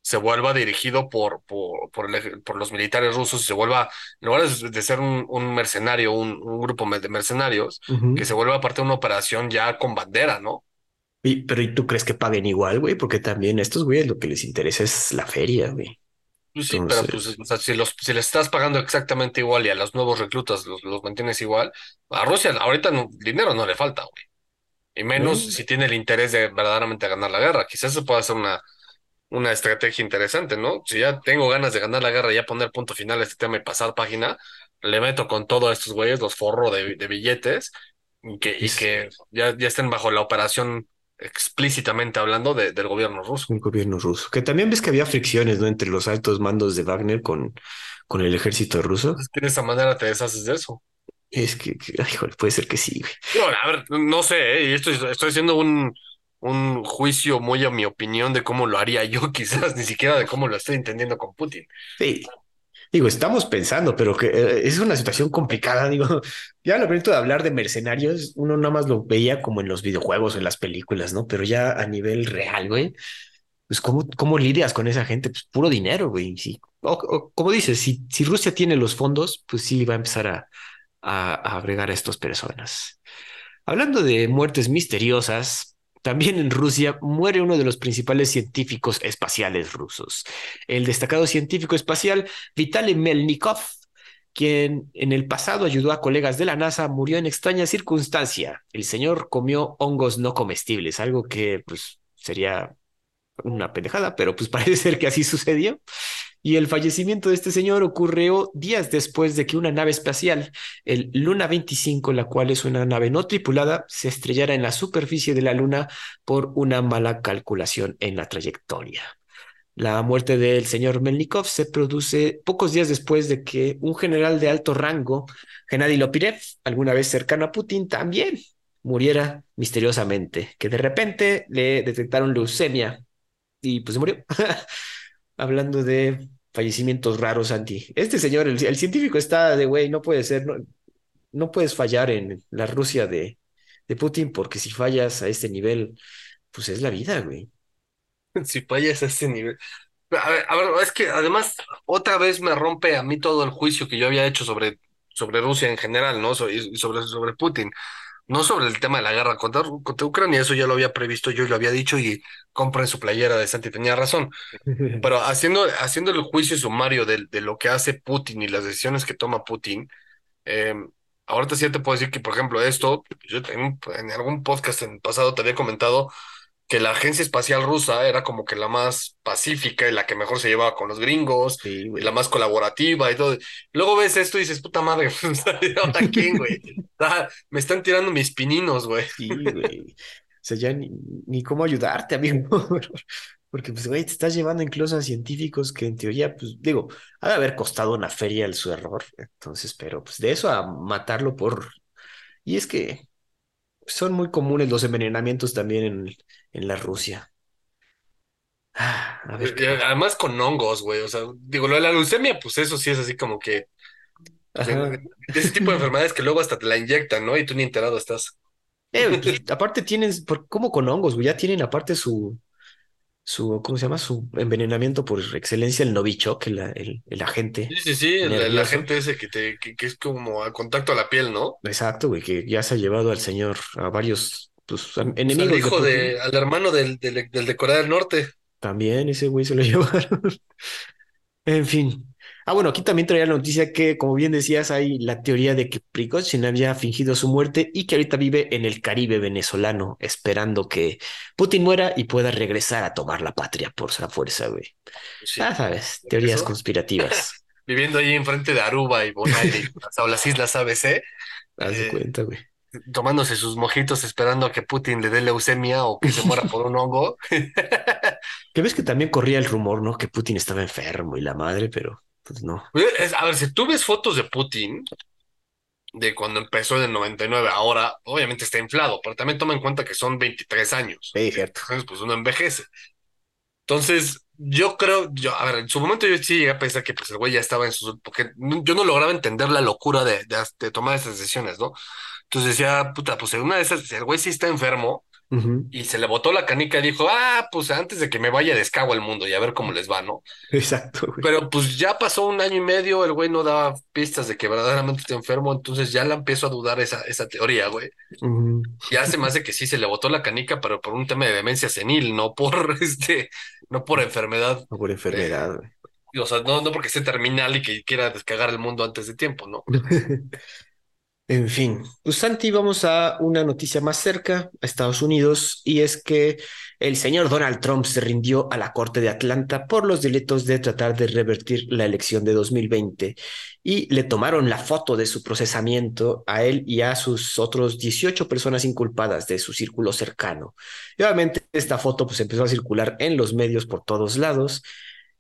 se vuelva dirigido por, por, por, el ej- por los militares rusos y se vuelva, en lugar de ser un, un mercenario, un, un grupo de mercenarios, que se vuelva parte de una operación ya con bandera, ¿no? Y, pero ¿y tú crees que paguen igual, güey? Porque también a estos güeyes lo que les interesa es la feria, güey. Pues sí, pero pues, o sea, si los, si les estás pagando exactamente igual y a los nuevos reclutas los, los mantienes igual, a Rusia ahorita no, dinero no le falta, güey. Y menos Mm. si tiene el interés de verdaderamente ganar la guerra. Quizás se pueda hacer una, una estrategia interesante, ¿no? Si ya tengo ganas de ganar la guerra y ya poner punto final a este tema y pasar página, le meto con todo a estos güeyes, los forro de, de billetes y que, y que ya, ya estén bajo la operación explícitamente hablando de- del gobierno ruso. el gobierno ruso. Que también ves que había fricciones, ¿no? Entre los altos mandos de Wagner con, con el ejército ruso. Entonces, que de esa manera te deshaces de eso. Es que, que- puede ser que sí. No, a ver, no sé, ¿eh? Y esto, estoy haciendo un, un juicio muy a mi opinión de cómo lo haría yo, [laughs] quizás, ni siquiera de cómo lo estoy entendiendo con Putin. Sí. Digo, estamos pensando, pero que eh, es una situación complicada. Digo, [laughs] ya lo momento de hablar de mercenarios, uno nada más lo veía como en los videojuegos o en las películas, ¿no? Pero ya a nivel real, güey, pues ¿cómo, cómo lidias con esa gente? Pues puro dinero, güey. Sí. O, como dices, si, si Rusia tiene los fondos, pues sí va a empezar a, a, a agregar a estas personas. Hablando de muertes misteriosas, también en Rusia muere uno de los principales científicos espaciales rusos, el destacado científico espacial Vitaly Melnikov, quien en el pasado ayudó a colegas de la NASA, murió en extraña circunstancia. El señor comió hongos no comestibles, algo que pues sería una pendejada, pero pues [laughs] parece ser que así sucedió. Y el fallecimiento de este señor ocurrió días después de que una nave espacial, el Luna 25, la cual es una nave no tripulada, se estrellara en la superficie de la Luna por una mala calculación en la trayectoria. La muerte del señor Melnikov se produce pocos días después de que un general de alto rango, Gennady Lopirev, alguna vez cercano a Putin, también muriera misteriosamente, que de repente le detectaron leucemia y pues se murió. [laughs] Hablando de fallecimientos raros, Santi. Este señor, el, el científico está de, güey, no puede ser, no, no puedes fallar en la Rusia de, de Putin, porque si fallas a este nivel, pues es la vida, güey. [laughs] Si fallas a ese nivel. A ver, a ver, es que además otra vez me rompe a mí todo el juicio que yo había hecho sobre, sobre Rusia en general, ¿no? Y sobre, sobre Putin. No sobre el tema de la guerra contra, contra Ucrania, eso ya lo había previsto yo y lo había dicho y compren su playera de Santi, tenía razón. [laughs] Pero haciendo, haciendo el juicio sumario de, de lo que hace Putin y las decisiones que toma Putin, eh, ahorita sí te puedo decir que, por ejemplo, esto, yo en, en algún podcast en pasado te había comentado que la agencia espacial rusa era como que la más pacífica y la que mejor se llevaba con los gringos Sí, y la más colaborativa y todo. Luego ves esto y dices, puta madre, [laughs] ¿ahora quién, [laughs] güey? Ah, me están tirando mis pininos, güey. Sí, güey. O sea, ya ni, ni cómo ayudarte, amigo. [laughs] Porque, pues, güey, te estás llevando incluso a científicos que en teoría, pues, digo, ha de haber costado una feria el su error. Entonces, pero, pues, de eso a matarlo por... Y es que son muy comunes los envenenamientos también en, en la Rusia. Ah, a ver además con hongos, güey. O sea, digo, lo de la leucemia, pues eso sí es así como que de ese tipo de enfermedades que luego hasta te la inyectan, ¿no? Y tú ni enterado estás. Eh, pues, [laughs] aparte tienen, por, como con hongos, güey, ya tienen aparte su, su, ¿cómo se llama? Su envenenamiento por excelencia, el Novichok, el, el, el Sí, agente sí, sí, el, el agente ese que te, que, que es como a contacto a la piel, ¿no? Exacto, güey, que ya se ha llevado al señor a varios, pues, Pues al enemigos de hijo de, al hermano del, del, del de Corea del Norte. También ese güey se lo [laughs] llevaron. En fin. Ah, bueno, aquí también traía la noticia que, como bien decías, hay la teoría de que Prigozhin había fingido su muerte y que ahorita vive en el Caribe venezolano, esperando que Putin muera y pueda regresar a tomar la patria por la fuerza, güey. Sí, Ah, sabes, teorías conspirativas. [laughs] Viviendo ahí enfrente de Aruba y Bonaire o las islas ABC, [laughs] Haz de eh, cuenta, güey. Tomándose sus mojitos esperando a que Putin le dé leucemia o que se muera por un hongo. [laughs] Que ves que también corría el rumor, ¿no? Que Putin estaba enfermo y la madre, pero pues no. A ver, si tú ves fotos de Putin, de cuando empezó en el 99, ahora obviamente está inflado, pero también toma en cuenta que son 23 años. Sí, cierto. Entonces, pues uno envejece. Entonces, yo creo, yo, a ver, en su momento yo sí llegué a pensar que pues el güey ya estaba en sus, porque yo no lograba entender la locura de, de, de tomar esas decisiones, ¿no? Entonces decía, puta, pues en una de esas, el güey sí está enfermo y se le botó la canica y dijo, ah, pues antes de que me vaya descago el mundo y a ver cómo les va, ¿no? Exacto, güey. Pero pues ya pasó un año y medio, el güey no daba pistas de que verdaderamente está enfermo, entonces ya la empiezo a dudar esa, esa teoría, güey. Ujú. Ya se me hace que sí se le botó la canica, pero por un tema de demencia senil, no por [laughs] este, no por enfermedad, No por eh, enfermedad, güey. o sea, no, no porque esté terminal y que quiera descagar el mundo antes de tiempo, ¿no? [laughs] En fin, pues Santi, vamos a una noticia más cerca, a Estados Unidos, y es que el señor Donald Trump se rindió a la Corte de Atlanta por los delitos de tratar de revertir la elección de 2020 y le tomaron la foto de su procesamiento a él y a sus otros 18 personas inculpadas de su círculo cercano. Y obviamente esta foto pues empezó a circular en los medios por todos lados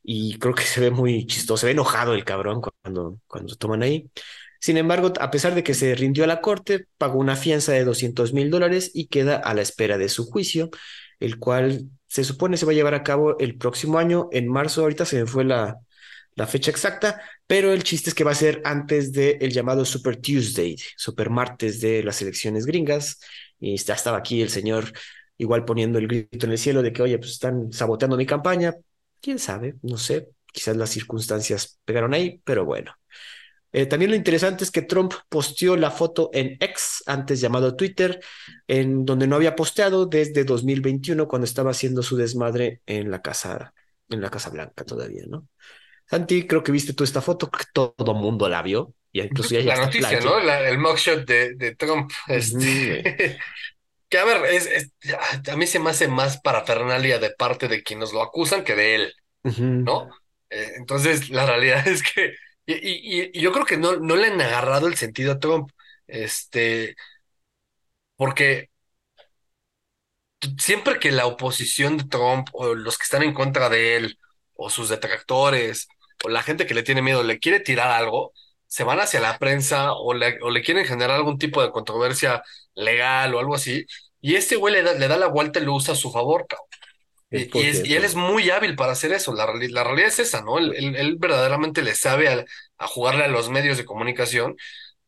y creo que se ve muy chistoso, se ve enojado el cabrón cuando, cuando toman ahí. Sin embargo, a pesar de que se rindió a la corte, pagó una fianza de 200 mil dólares y queda a la espera de su juicio, el cual se supone se va a llevar a cabo el próximo año, en marzo. Ahorita se me fue la, fecha exacta, pero el chiste es que va a ser antes del llamado Super Tuesday, Super Martes de las elecciones gringas. Y ya estaba aquí el señor igual poniendo el grito en el cielo de que, oye, pues están saboteando mi campaña. ¿Quién sabe? No sé. Quizás las circunstancias pegaron ahí, pero bueno. Eh, también lo interesante es que Trump posteó la foto en X, antes llamado Twitter, en donde no había posteado desde 2021 cuando estaba haciendo su desmadre en la casa, en la Casa Blanca todavía, ¿no? Santi, creo que viste tú esta foto, que todo mundo la vio, y incluso ya, [laughs] La noticia. ¿no? La- el mugshot de, de Trump, este, [laughs] que a ver, es, es- a mí se me hace más parafernalia de parte de quienes lo acusan que de él. ¿no? Eh, entonces, la realidad [laughs] es que, y, y- yo creo que no, no le han agarrado el sentido a Trump, este, porque siempre que la oposición de Trump o los que están en contra de él o sus detractores o la gente que le tiene miedo le quiere tirar algo, se van hacia la prensa o le, o le quieren generar algún tipo de controversia legal o algo así. Y este güey le da, le da la vuelta y lo usa a su favor, cabrón. Es Y, es- él es muy hábil para hacer eso. La, la realidad es esa, ¿no? Él, él- él verdaderamente le sabe a, a jugarle a los medios de comunicación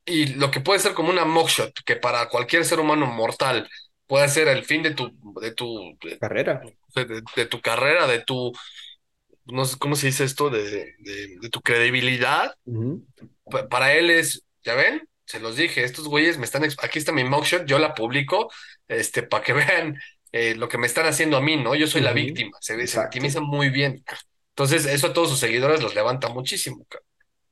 y lo que puede ser como una mugshot, que para cualquier ser humano mortal puede ser el fin de tu, de tu, de, carrera. de- de tu carrera, de tu, no sé cómo se dice esto, de, tu credibilidad. Para él es, ya ven, se los dije, estos güeyes me están, aquí está mi mugshot, yo la publico, este, para que [laughs] vean eh, lo que me están haciendo a mí, ¿no? Yo soy la víctima, se, victimiza muy bien. Entonces, eso a todos sus seguidores los levanta muchísimo. ca-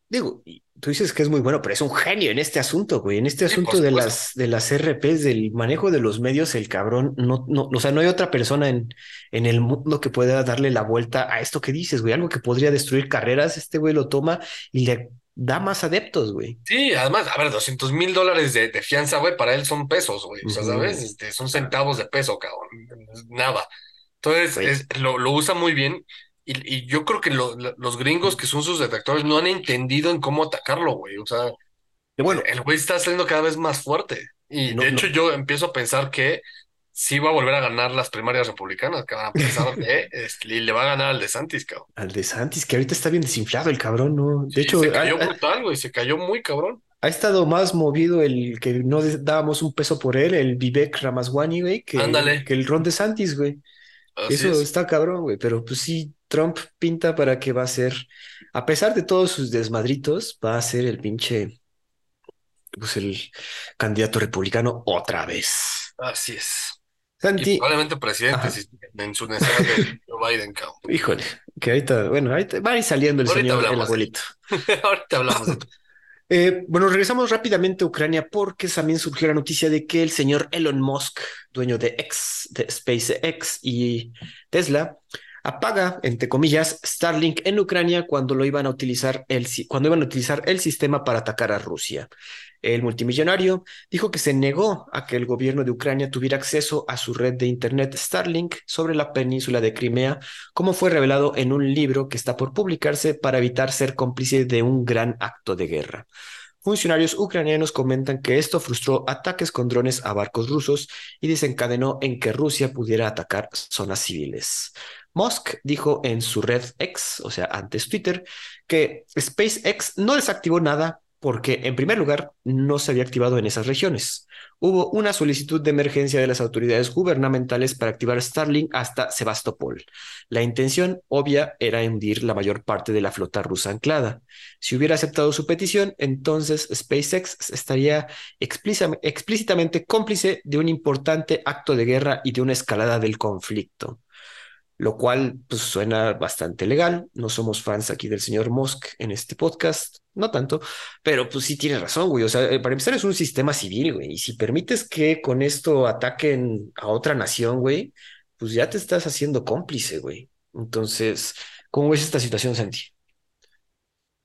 Digo, tú dices que es muy bueno, pero es un genio en este asunto, güey. En este Sí, asunto de las, de las RPs, del manejo de los medios, el cabrón, no, no, o sea, no hay otra persona en, en el mundo que pueda darle la vuelta a esto que dices, güey. Algo que podría destruir carreras, este güey lo toma y le da más adeptos, güey. Sí, además, a ver, 200 mil dólares de, de fianza, güey, para él son pesos, güey. O sea. ¿sabes? Este, son centavos de peso, cabrón. Nada. Entonces, es- lo, lo usa muy bien. Y, y yo creo que lo- lo- los gringos que son sus detractores no han entendido en cómo atacarlo, güey. O sea, bueno, el güey está saliendo cada vez más fuerte. Y No, de no. hecho, yo empiezo a pensar que sí va a volver a ganar las primarias republicanas, cabrón. A pesar de, este, y le va a ganar al de Santis, cabrón. al de Santis, que ahorita está bien desinflado el cabrón, ¿no? De Sí, hecho, se cayó brutal, güey. Se cayó muy cabrón. ha estado más movido el que no dábamos un peso por él, el Vivek Ramaswamy, güey, que, Ándale. que el Ron de Santis, güey. Así Eso es. está cabrón, güey, pero pues sí, Trump pinta para que va a ser, a pesar de todos sus desmadritos, va a ser el pinche, pues el candidato republicano otra vez. Así es. Y Santi, probablemente presidente si, en su necesidad de Joe Biden, cabrón. híjole, que ahorita, bueno, ahorita va a ir saliendo el Ahorita señor, el hablamos de abuelito. [laughs] Ahorita hablamos de [laughs] Eh, bueno, regresamos rápidamente a Ucrania porque también surgió la noticia de que el señor Elon Musk, dueño de X, de SpaceX y Tesla, apaga, entre comillas, Starlink en Ucrania cuando lo iban a utilizar el, cuando iban a utilizar el sistema para atacar a Rusia. El multimillonario dijo que se negó a que el gobierno de Ucrania tuviera acceso a su red de Internet Starlink sobre la península de Crimea, como fue revelado en un libro que está por publicarse para evitar ser cómplice de un gran acto de guerra. Funcionarios ucranianos comentan que esto frustró ataques con drones a barcos rusos y desencadenó en que Rusia pudiera atacar zonas civiles. Musk dijo en su red X, o sea, antes Twitter, que SpaceX no desactivó nada porque, en primer lugar, no se había activado en esas regiones. Hubo una solicitud de emergencia de las autoridades gubernamentales para activar Starlink hasta Sebastopol. La intención obvia era hundir la mayor parte de la flota rusa anclada. Si hubiera aceptado su petición, entonces SpaceX estaría explícita- explícitamente cómplice de un importante acto de guerra y de una escalada del conflicto lo cual pues suena bastante legal. No somos fans aquí del señor Musk en este podcast, no tanto, pero pues sí tiene razón, güey. O sea, eh, para empezar es un sistema civil, güey. Y si permites que con esto ataquen a otra nación, güey, pues ya te estás haciendo cómplice, güey. Entonces, ¿cómo ves esta situación, Santi?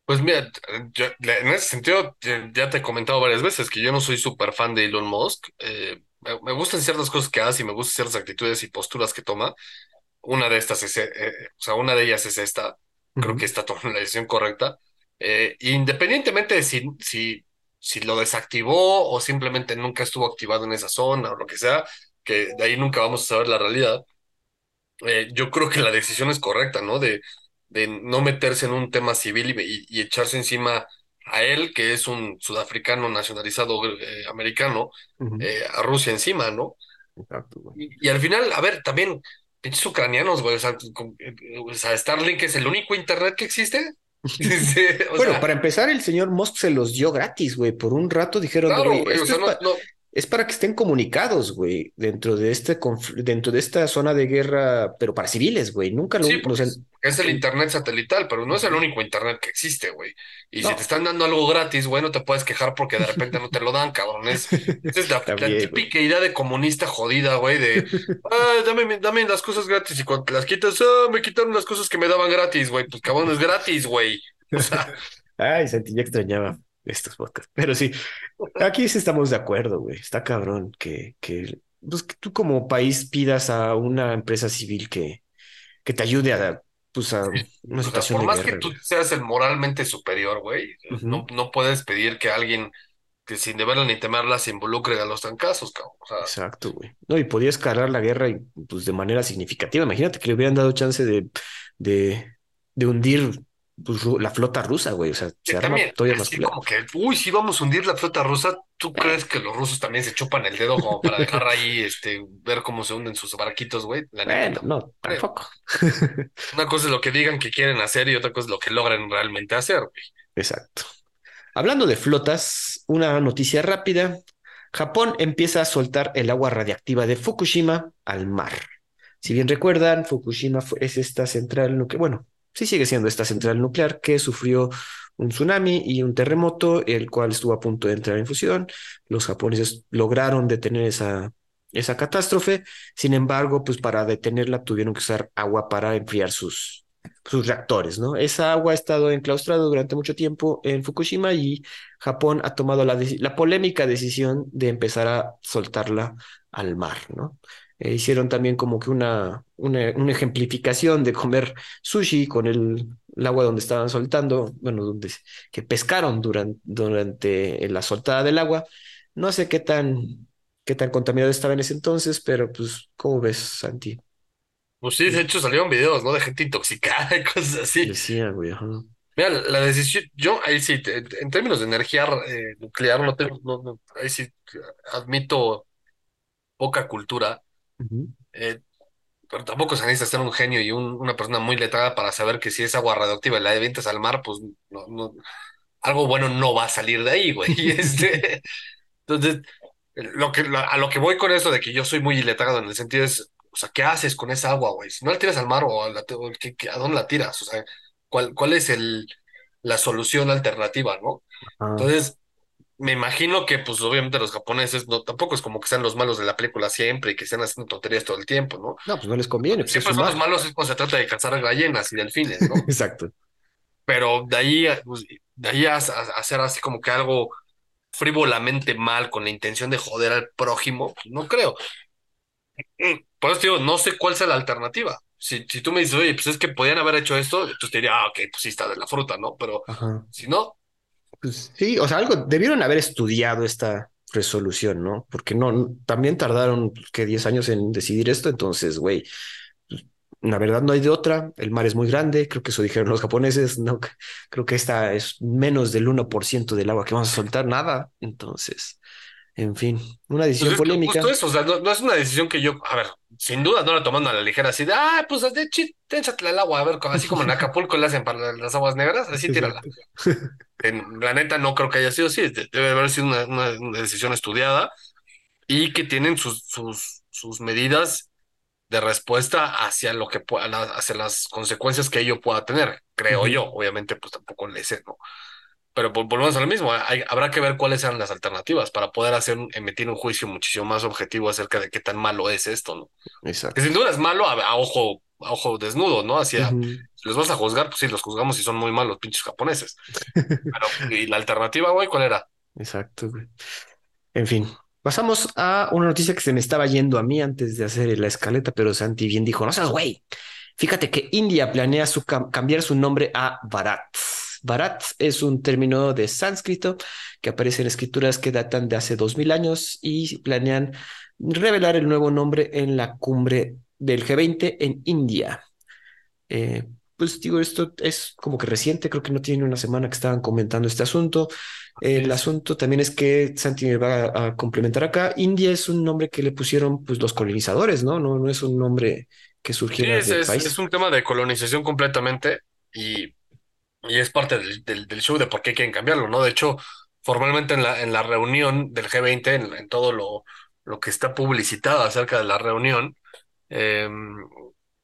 Pues mira, yo- en ese sentido, ya te he comentado varias veces que yo no soy súper fan de Elon Musk. Eh, me gustan ciertas cosas que hace y me gustan ciertas actitudes y posturas que toma. Una de estas es, eh, eh, o sea, una de ellas es esta. Creo que está tomando la decisión correcta. Eh, independientemente de si, si, si lo desactivó o simplemente nunca estuvo activado en esa zona o lo que sea, que de ahí nunca vamos a saber la realidad. Eh, yo creo que la decisión es correcta, ¿no? De, de no meterse en un tema civil y, y- y echarse encima a él, que es un sudafricano nacionalizado eh, americano, Ujú. eh, a Rusia encima, ¿no? Exacto. Y, y al final, a ver, también, pinches ucranianos, güey, o sea, con- eh, o sea, Starlink es el único internet que existe. [laughs] [laughs] Sí, Bueno, sea, para empezar, el señor Musk se los dio gratis, güey. Por un rato dijeron, claro, güey, güey, o esto sea, es no, no, Es para que estén comunicados, güey, dentro de este dentro de esta zona de guerra, pero para civiles, güey. Nunca lo, sí, o sea, es, el internet satelital, pero no es el único internet que existe, güey. Y si te están dando algo gratis, güey, no te puedes quejar porque de repente no te lo dan, cabrón. Es, esa es la, También, típica idea de comunista jodida, güey, de, ah, dame, dame las cosas gratis y cuando te las quitas, ah, me quitaron las cosas que me daban gratis, güey. Pues cabrón, es gratis, güey. O sea, [laughs] Ay, Santi, ya extrañaba estos podcasts. Pero sí, aquí sí estamos de acuerdo, güey. Está cabrón que, que, pues, que tú como país pidas a una empresa civil que, que te ayude a pues a una O sea, situación por de más que tú güey. seas el moralmente superior, güey, no, no puedes pedir que alguien que sin deberla ni temerla se involucre a los trancazos, cabrón. O sea, Exacto, güey. No, y podía escalar la guerra y, pues, de manera significativa. Imagínate que le hubieran dado chance de, de, de hundir pues, la flota rusa, güey. O sea, que se arma también, todavía más como que, uy, si vamos a hundir la flota rusa, ¿tú crees que los rusos también se chupan el dedo como para dejar ahí, este, ver cómo se hunden sus barquitos, güey? La bueno, no, creo. tampoco. Una cosa es lo que digan que quieren hacer y otra cosa es lo que logran realmente hacer, güey. Exacto. Hablando de flotas, una noticia rápida. Japón empieza a soltar el agua radiactiva de Fukushima al mar. Si bien recuerdan, Fukushima es esta central nuclear, bueno, sí sigue siendo esta central nuclear que sufrió un tsunami y un terremoto, el cual estuvo a punto de entrar en fusión. Los japoneses lograron detener esa, esa catástrofe. Sin embargo, pues para detenerla tuvieron que usar agua para enfriar sus, sus reactores, ¿no? Esa agua ha estado enclaustrada durante mucho tiempo en Fukushima y Japón ha tomado la, la polémica decisión de empezar a soltarla al mar, ¿no? Eh, hicieron también como que una, una, una ejemplificación de comer sushi con el, el agua donde estaban soltando, bueno, donde que pescaron durante, durante la soltada del agua. No sé qué tan, qué tan contaminado estaba en ese entonces, pero pues, ¿cómo ves, Santi? Pues sí, de hecho salieron videos, ¿no? De gente intoxicada y [laughs] cosas así. Decía, güey, ajá. Mira, la decisión, yo ahí sí, en términos de energía eh, nuclear, no tengo, no, no, ahí sí admito poca cultura, Ujú. eh, pero tampoco se necesita ser un genio y un- una persona muy letrada para saber que si es agua radioactiva y la avientas al mar, pues no, no, algo bueno no va a salir de ahí, güey. Y [laughs] Este, entonces, lo que, lo- a lo que voy con eso de que yo soy muy iletrado en el sentido es, o sea, ¿qué haces con esa agua, güey? Si no la tiras al mar o, a, la- o ¿qué- qué- a dónde la tiras? O sea, ¿cuál, cuál es el, la solución alternativa, ¿no? Entonces, me imagino que, pues, obviamente los japoneses no, tampoco es como que sean los malos de la película siempre y que estén haciendo tonterías todo el tiempo, ¿no? no, pues no les conviene, pues es Siempre son los mar. malos es cuando se trata de cazar ballenas y delfines, ¿no? [laughs] Exacto. Pero de ahí, a- pues, de ahí a, a- a hacer así como que algo frívolamente mal con la intención de joder al prójimo, pues, no creo. Mm, Por eso te digo, no sé cuál sea la alternativa. Si, si tú me dices, oye, pues es que podían haber hecho esto, entonces te diría, ah, ok, pues sí está de la fruta, ¿no? Pero Ajá. si no, Pues sí, o sea, algo debieron haber estudiado esta resolución, ¿no? Porque no, también tardaron pues, que 10 años en decidir esto, entonces, güey, pues, la verdad no hay de otra, el mar es muy grande, creo que eso dijeron los japoneses, no, [laughs] creo que esta es menos del uno por ciento del agua que vamos a soltar, nada, entonces, en fin, una pues decisión es que polémica, justo eso, o sea, no, no es una decisión que yo, a ver, sin duda no la tomando a la ligera, así de, ah, pues de chit, échatela al agua, a ver, así como en Acapulco le hacen para las aguas negras, así [laughs] tírala. En, la neta no creo que haya sido así, de- debe haber sido una, una- una decisión estudiada y que tienen sus, sus, sus medidas de respuesta hacia lo que pueda, hacia las consecuencias que ello pueda tener, creo yo. Obviamente, pues tampoco le sé, ¿no? Pero vol- volvemos a lo mismo, hay- habrá que ver cuáles eran las alternativas para poder hacer, emitir un juicio muchísimo más objetivo acerca de qué tan malo es esto, ¿no? Que exacto, sin duda es malo a, a ojo, a ojo desnudo, ¿no? Hacia, si los vas a juzgar, pues sí, los juzgamos y son muy malos, pinches japoneses. [laughs] Pero, ¿y la alternativa, güey, cuál era? exacto, güey. En fin, pasamos a una noticia que se me estaba yendo a mí antes de hacer la escaleta, pero Santi bien dijo, no seas güey. Fíjate que India planea su cam- cambiar su nombre a Bharat. Bharat es un término de sánscrito que aparece en escrituras que datan de hace dos mil años y planean revelar el nuevo nombre en la cumbre del G20 en India. Eh, pues digo, esto es como que reciente, creo que no tiene una semana que estaban comentando este asunto. Sí, El es- asunto también es que Santi me va a, a complementar acá. India es un nombre que le pusieron pues los colonizadores, ¿no? No, no es un nombre que sí, surgiera es, del es, es país. un tema de colonización completamente y, y es parte del, del, del show de por qué quieren cambiarlo, ¿no? De hecho, formalmente en la, en la reunión del G20, en, en todo lo, lo que está publicitado acerca de la reunión, eh,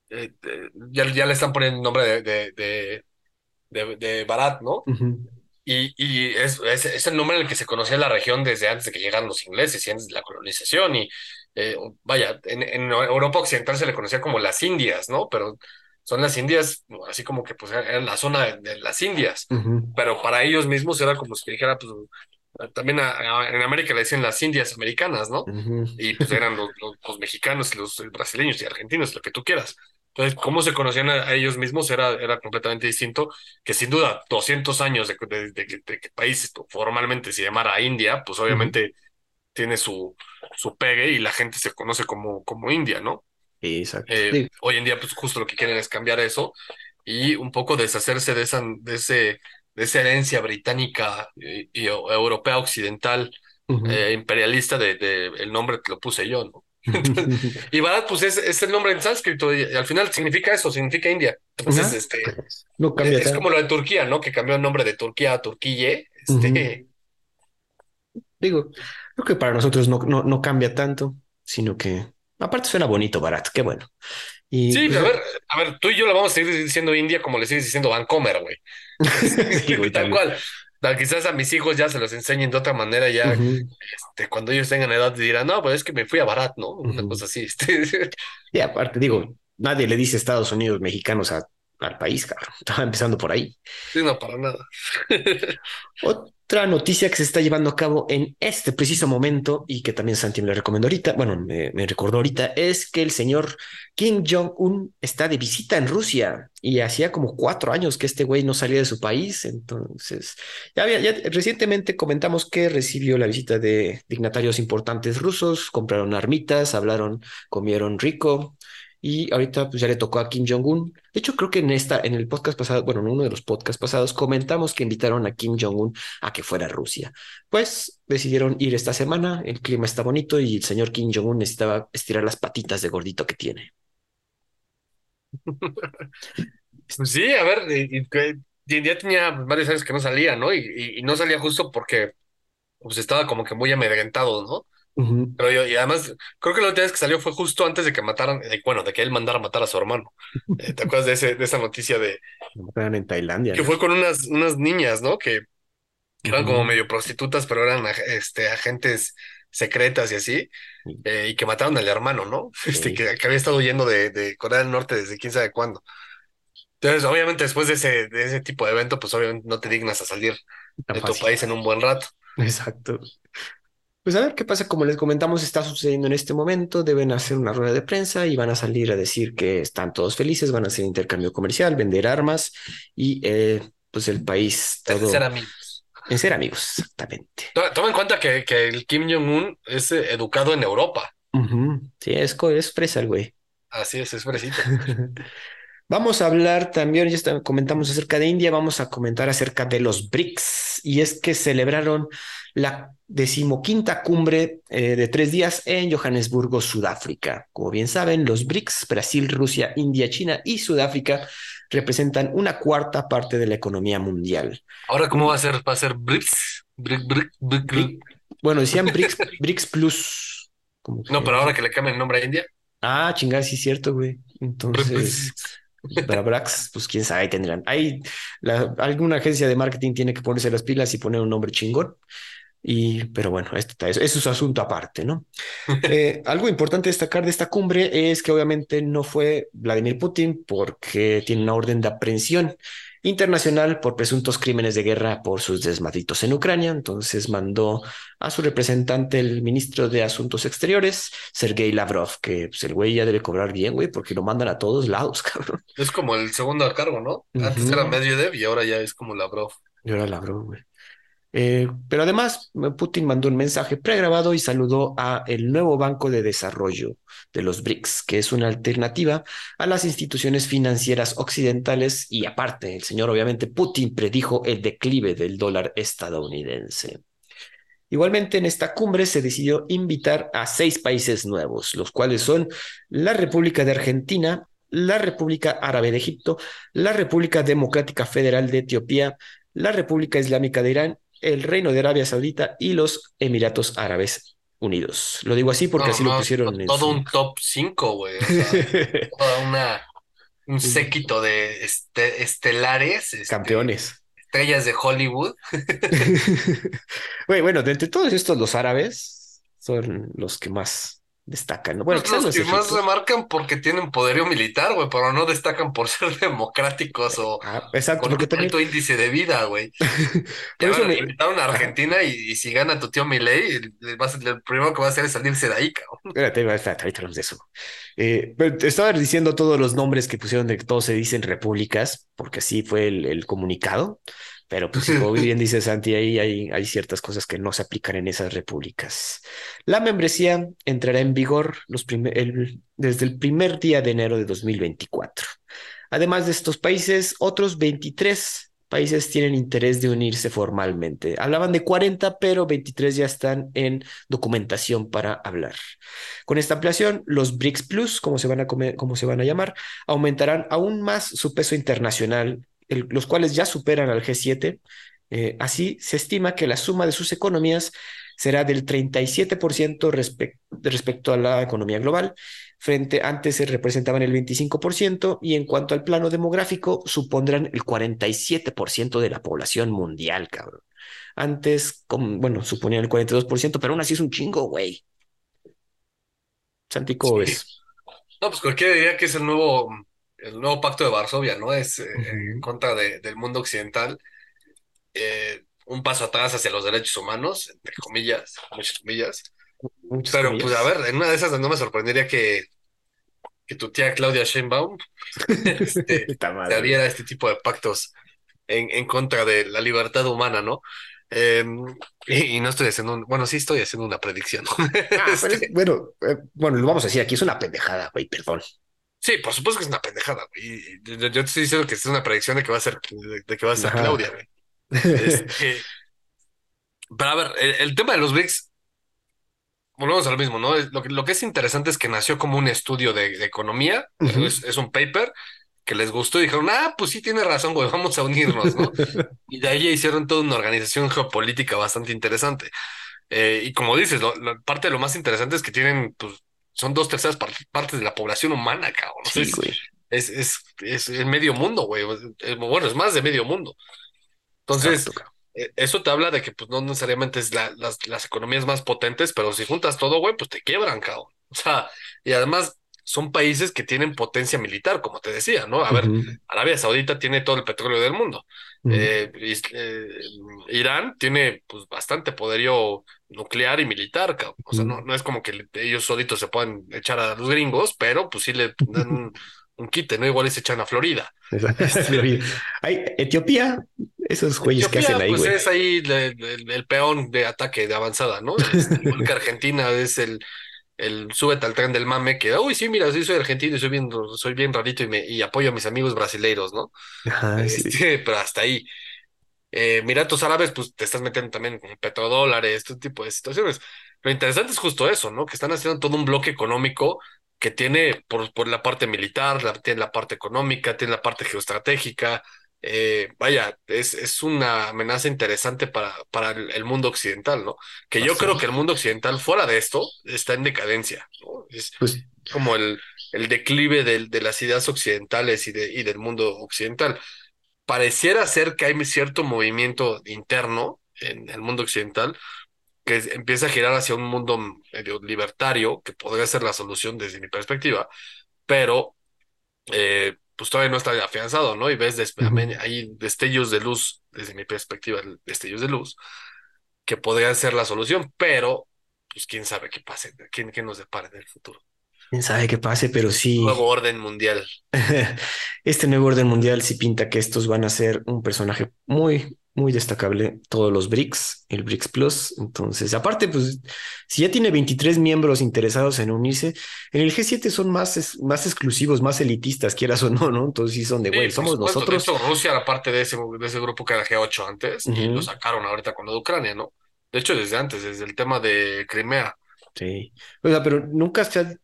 eh, eh, ya, ya le están poniendo el nombre de, de, de, de, de Bharat, ¿no? Ujú, Y, y es, es, es el nombre en el que se conocía la región desde antes de que llegaran los ingleses y antes de la colonización. Y eh, vaya, en, en Europa Occidental se le conocía como las Indias, ¿no? Pero son las Indias, así como que pues eran la zona de, de las Indias. ujú, Pero para ellos mismos era como si dijera, pues también a- a- en América le decían las Indias americanas, ¿no? ujú. Y pues eran los, los, los mexicanos y los brasileños y argentinos, lo que tú quieras. Entonces, cómo se conocían a, a ellos mismos era, era completamente distinto, que sin duda 200 años de, de, de, que país formalmente se llamara India, pues obviamente tiene su, su pegue y la gente se conoce como, como India, ¿no? Exacto. Eh, hoy en día, pues justo lo que quieren es cambiar eso y un poco deshacerse de esa, de ese, de esa herencia británica y, y europea occidental eh, imperialista de, de el nombre que lo puse yo, ¿no? Entonces, [laughs] [laughs] y Bharat, pues es, es el nombre en sánscrito y, al final significa eso, significa India. Entonces, Ajá, este, pues, no cambia es como lo de Turquía, ¿no? Que cambió el nombre de Turquía a Turquille. Este, [laughs] Digo, creo que para nosotros no, no, no cambia tanto, sino que aparte suena bonito, barato, qué bueno. Y sí, a ver, [laughs] a ver, tú y yo le vamos a seguir diciendo India como le sigues diciendo Vancomer, güey. [laughs] sí, güey, [laughs] Tal cual. Tal, Quizás a mis hijos ya se los enseñen de otra manera, ya Ujú, este, cuando ellos tengan edad dirán, no, pues es que me fui a Barat, ¿no? Una ujú. cosa así. Este. Y aparte, digo, nadie le dice Estados Unidos mexicanos a- al país, cabrón. Estaba empezando por ahí. Sí, no, para nada. Otra noticia que se está llevando a cabo en este preciso momento y que también Santi me lo recomendó ahorita, bueno, me, me recordó ahorita, es que el señor Kim Jong-un está de visita en Rusia y hacía como cuatro años que este güey no salía de su país. Entonces, ya, había, ya recientemente comentamos que recibió la visita de dignatarios importantes rusos, compraron armitas, hablaron, comieron rico. Y ahorita pues ya le tocó a Kim Jong-un. De hecho, creo que en esta, en el podcast pasado, bueno, en uno de los podcasts pasados, comentamos que invitaron a Kim Jong-un a que fuera a Rusia. Pues decidieron ir esta semana, el clima está bonito y el señor Kim Jong-un necesitaba estirar las patitas de gordito que tiene. Pues sí, a ver, y, ya tenía varios años que no salía, ¿no? Y, y, y no salía justo porque pues estaba como que muy amedrentado, ¿no? Pero yo, y además, creo que la última vez que salió fue justo antes de que mataran, bueno, de que él mandara a matar a su hermano. Eh, ¿te acuerdas de ese, de esa noticia de [laughs] Lo mataron en Tailandia, que ¿no? fue con unas, unas niñas, ¿no? Que, que eran como medio prostitutas, pero eran este, agentes secretas y así, Y- eh, y que mataron al hermano, ¿no? [laughs] Este, que, que había estado huyendo de, de Corea del Norte desde quién sabe cuándo. Entonces, obviamente, después de ese, de ese tipo de evento, pues obviamente no te dignas a salir de tu país en un buen rato. [laughs] Exacto. Pues a ver qué pasa, como les comentamos, está sucediendo en este momento, deben hacer una rueda de prensa y van a salir a decir que están todos felices, van a hacer intercambio comercial, vender armas y eh, pues el país de ser todo amigos. en ser amigos, exactamente. To- Toma en cuenta que, que el Kim Jong-un es eh, educado en Europa. Ujú. Sí, es, es fresa el güey. Así es, es fresita. [laughs] Vamos a hablar también, ya está- comentamos acerca de India, vamos a comentar acerca de los BRICS, y es que celebraron la decimoquinta cumbre eh, de tres días en Johannesburgo, Sudáfrica. Como bien saben, los BRICS, Brasil, Rusia, India, China y Sudáfrica, representan una cuarta parte de la economía mundial. Ahora, ¿cómo va a ser? ¿Va a ser BRICS? Bric, bric, bric, bueno, decían BRICS, [laughs] BRICS Plus, como No, pero ahora que le cambien el nombre a India, ah, chingar, sí es cierto, güey. Entonces... Para Brax, pues quién sabe, tendrán. Hay la- alguna agencia de marketing tiene que ponerse las pilas y poner un nombre chingón. Y, pero bueno, esto, eso, es asunto aparte, ¿no? [laughs] Eh, algo importante destacar de esta cumbre es que obviamente no fue Vladimir Putin porque tiene una orden de aprehensión internacional por presuntos crímenes de guerra por sus desmadritos en Ucrania. Entonces mandó a su representante, el ministro de Asuntos Exteriores, Sergei Lavrov, que pues, el güey ya debe cobrar bien, güey, porque lo mandan a todos lados, [laughs] cabrón. Es como el segundo al cargo, ¿no? Antes era Ujú. Medvedev y ahora ya es como Lavrov. Y ahora Lavrov, güey. Eh, pero además, Putin mandó un mensaje pregrabado y saludó a el nuevo Banco de Desarrollo de los BRICS, que es una alternativa a las instituciones financieras occidentales y aparte, el señor obviamente Putin predijo el declive del dólar estadounidense. Igualmente, en esta cumbre se decidió invitar a seis países nuevos, los cuales son la República de Argentina, la República Árabe de Egipto, la República Democrática Federal de Etiopía, la República Islámica de Irán, el Reino de Arabia Saudita y los Emiratos Árabes Unidos. Lo digo así porque No, así lo no, pusieron en todo su... un top 5, güey. O sea, [laughs] toda una, un séquito de este, estelares, este, Campeones. estrellas de Hollywood. [laughs] Güey, bueno, de entre todos estos, los árabes son los que más destacan. ¿no? Bueno, Pues los que más remarcan porque tienen poderío militar, güey, pero no destacan por [laughs] ser democráticos o Ah, exacto, con un porque también, alto índice de vida, güey. [laughs] Por eso me... invitaron a. Argentina y, y si gana tu tío Milei, el, primero que va a hacer es salirse de ahí, cabrón. Espérate, espérate, ahorita hablamos de eso. Eh, pero te estaba diciendo todos los nombres que pusieron de que todos se dicen repúblicas, porque así fue el, el comunicado. Pero pues como bien dice Santi, ahí hay, hay ciertas cosas que no se aplican en esas repúblicas. La membresía entrará en vigor los primer- el- desde el primer día de enero de 2024. Además de estos países, otros 23 países tienen interés de unirse formalmente. Hablaban de 40, pero 23 ya están en documentación para hablar. Con esta ampliación, los BRICS Plus, como se van a, comer- como se van a llamar, aumentarán aún más su peso internacional, el- los cuales ya superan al G7. Eh, así, se estima que la suma de sus economías será del 37% respec- respecto a la economía global. Frente antes se representaban el 25% y en cuanto al plano demográfico supondrán el 47% de la población mundial, cabrón. Antes, con- bueno, suponían el 42%, pero aún así es un chingo, güey. Santi, ¿cómo Sí. ves? No, pues cualquiera diría que es el nuevo, el nuevo pacto de Varsovia, ¿no? Es eh, en contra de- del mundo occidental, eh, un paso atrás hacia los derechos humanos, entre comillas, muchas comillas. Muchas Pero pues a ver, en una de esas no me sorprendería que, que tu tía Claudia Sheinbaum [laughs] este, se adhiera a este tipo de pactos en, en contra de la libertad humana, ¿no? Eh, y, y no estoy haciendo un, bueno, sí estoy haciendo una predicción. [laughs] Ah, es, Este, bueno, eh, bueno, lo vamos a decir aquí, es una pendejada, güey, perdón. Sí, por supuesto que es una pendejada, güey. Yo, yo te estoy diciendo que es una predicción de que va a ser, de, de que va a ser Ajá. Claudia, güey. Este, pero a ver, el, el tema de los BRICS, volvemos a lo mismo, ¿no? Lo que, lo que es interesante es que nació como un estudio de, de economía, es, es un paper que les gustó y dijeron, ah, pues sí tiene razón, güey, vamos a unirnos, ¿no? [laughs] Y de ahí hicieron toda una organización geopolítica bastante interesante. Eh, y como dices, lo- lo- parte de lo más interesante es que tienen, pues, son dos terceras par- partes de la población humana, cabrón. Sí, es, güey, es, es, es el medio mundo, güey. Es- bueno, es más de medio mundo. Entonces, exacto, eh, eso te habla de que, pues, no necesariamente es la- las, las economías más potentes, pero si juntas todo, güey, pues te quiebran, cabrón. O sea, y además son países que tienen potencia militar, como te decía, ¿no? A ver, Arabia Saudita tiene todo el petróleo del mundo. Eh, eh, Irán tiene pues bastante poderío nuclear y militar, cabrón. O sea, no, no es como que ellos solitos se puedan echar a los gringos, pero pues sí le dan un, [laughs] un quite, ¿no? Igual se echan a Florida. Florida. [laughs] Ay, Etiopía, esos güeyes que hacen ahí, pues güey. es ahí el, peón de ataque de avanzada, ¿no? Este, [laughs] igual que Argentina es el, el súbete al tren del mame que, uy, sí, mira, sí soy argentino y soy bien, soy bien rarito y, me, y apoyo a mis amigos brasileiros, ¿no? Ajá, sí. Este, pero hasta ahí. Eh, Emiratos Árabes, pues te estás metiendo también con petrodólares, este tipo de situaciones. Lo interesante es justo eso, ¿no? Que están haciendo todo un bloque económico que tiene por, por la parte militar, la- tiene la parte económica, tiene la parte geoestratégica. Eh, vaya, es, es una amenaza interesante para, para el, el mundo occidental, ¿no? Que yo creo que el mundo occidental, fuera de esto, está en decadencia, ¿no? Es Pues, como el, el declive del- de las ideas occidentales y, de, y del mundo occidental pareciera ser que hay cierto movimiento interno en el mundo occidental que empieza a girar hacia un mundo medio libertario, que podría ser la solución desde mi perspectiva, pero eh, pues todavía no está afianzado, ¿no? Y ves hay destellos de luz, desde mi perspectiva, destellos de luz, que podrían ser la solución, pero pues quién sabe qué pase, quién, qué nos depara en el futuro. Quién sabe qué pase, pero Nuevo sí. orden mundial. [laughs] Este nuevo orden mundial sí pinta que estos van a ser un personaje muy, muy destacable. Todos los BRICS, el BRICS Plus. Entonces, aparte, pues, si ya tiene 23 miembros interesados en unirse, en el G7 son más, más exclusivos, más elitistas, quieras o no, ¿no? Entonces sí son de, güey, somos supuesto. De nosotros. hecho, Rusia era parte de ese, de ese grupo que era G8 antes y lo sacaron ahorita con lo de Ucrania, ¿no? De hecho, desde antes, desde el tema de Crimea. sí. O sea, pero nunca se ha-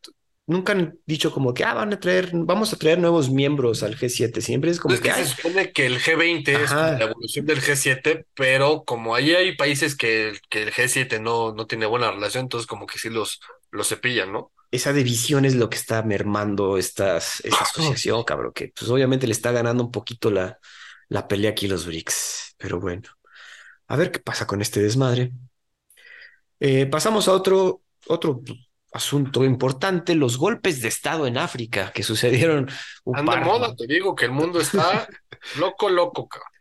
nunca han dicho como que, ah, van a traer, vamos a traer nuevos miembros al G7. Siempre es como Es que, que se supone que el G20 es la evolución del G7, pero como ahí hay países que, que el G7 no, no tiene buena relación, entonces como que sí los, los cepillan, ¿no? esa división es lo que está mermando estas, esta asociación, cabrón, que pues obviamente le está ganando un poquito la, la pelea aquí los BRICS. Pero bueno, a ver qué pasa con este desmadre. Eh, pasamos a otro, otro asunto importante, los golpes de Estado en África que sucedieron un Anda par. moda, te digo que el mundo está [laughs] loco, loco, cabrón.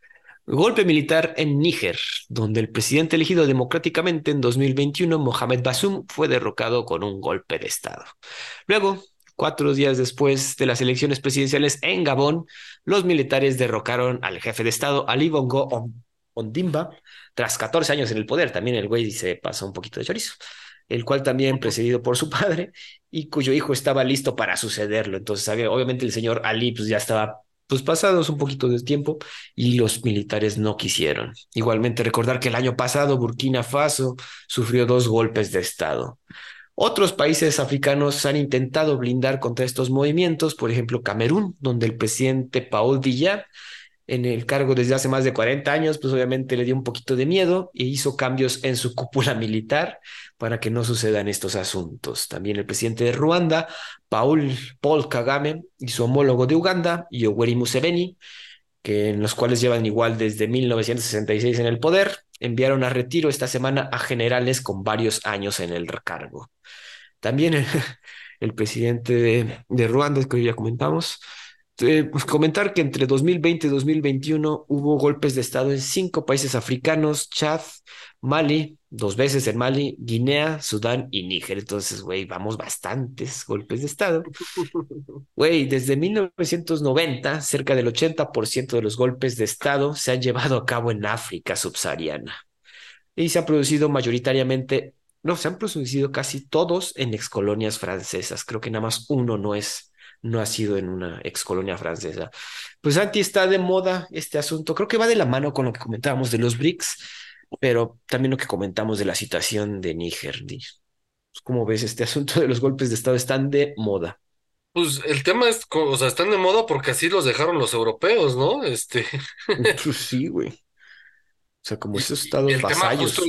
Golpe militar en Níger, donde el presidente elegido democráticamente en 2021, Mohamed Bazoum, fue derrocado con un golpe de Estado. Luego, cuatro días después de las elecciones presidenciales en Gabón, los militares derrocaron al jefe de Estado, Ali Bongo Ondimba, tras 14 años en el poder. También el güey se pasó un poquito de chorizo el cual también precedido por su [laughs] padre y cuyo hijo estaba listo para sucederlo. Entonces, obviamente el señor Ali pues ya estaba pues pasados un poquito de tiempo y los militares no quisieron. Igualmente recordar que el año pasado Burkina Faso sufrió dos golpes de Estado. Otros países africanos han intentado blindar contra estos movimientos, por ejemplo Camerún, donde el presidente Paul Biya en el cargo desde hace más de 40 años, pues obviamente le dio un poquito de miedo e hizo cambios en su cúpula [laughs] militar para que no sucedan estos asuntos. También el presidente de Ruanda, Paul, Paul Kagame, y su homólogo de Uganda, Yoweri Museveni, que en los cuales llevan igual desde 1966 en el poder, enviaron a retiro esta semana a generales con varios años en el cargo. También el, [laughs] presidente de, de Ruanda, que hoy ya comentamos, eh, pues comentar que entre 2020 y 2021 hubo golpes de Estado en cinco países africanos, Chad, Mali, dos veces en Mali, Guinea, Sudán y Níger. Entonces, güey, vamos bastantes golpes de Estado. [laughs] Güey, desde 1990, cerca del 80% de los golpes de Estado se han llevado a cabo en África subsahariana. Y se han producido mayoritariamente, no, se han producido casi todos en excolonias francesas. Creo que nada más uno no es no ha sido en una ex colonia francesa. Pues Santi está de moda este asunto. Creo que va de la mano con lo que comentábamos de los BRICS, pero también lo que comentamos de la situación de Níger. Pues, ¿Cómo ves este [laughs] asunto de los golpes de Estado? Están de moda. Pues el tema es, o sea, están de moda porque así los dejaron los europeos, ¿no? Este. [laughs] Pues sí, güey. O sea, como esos estados vasallos.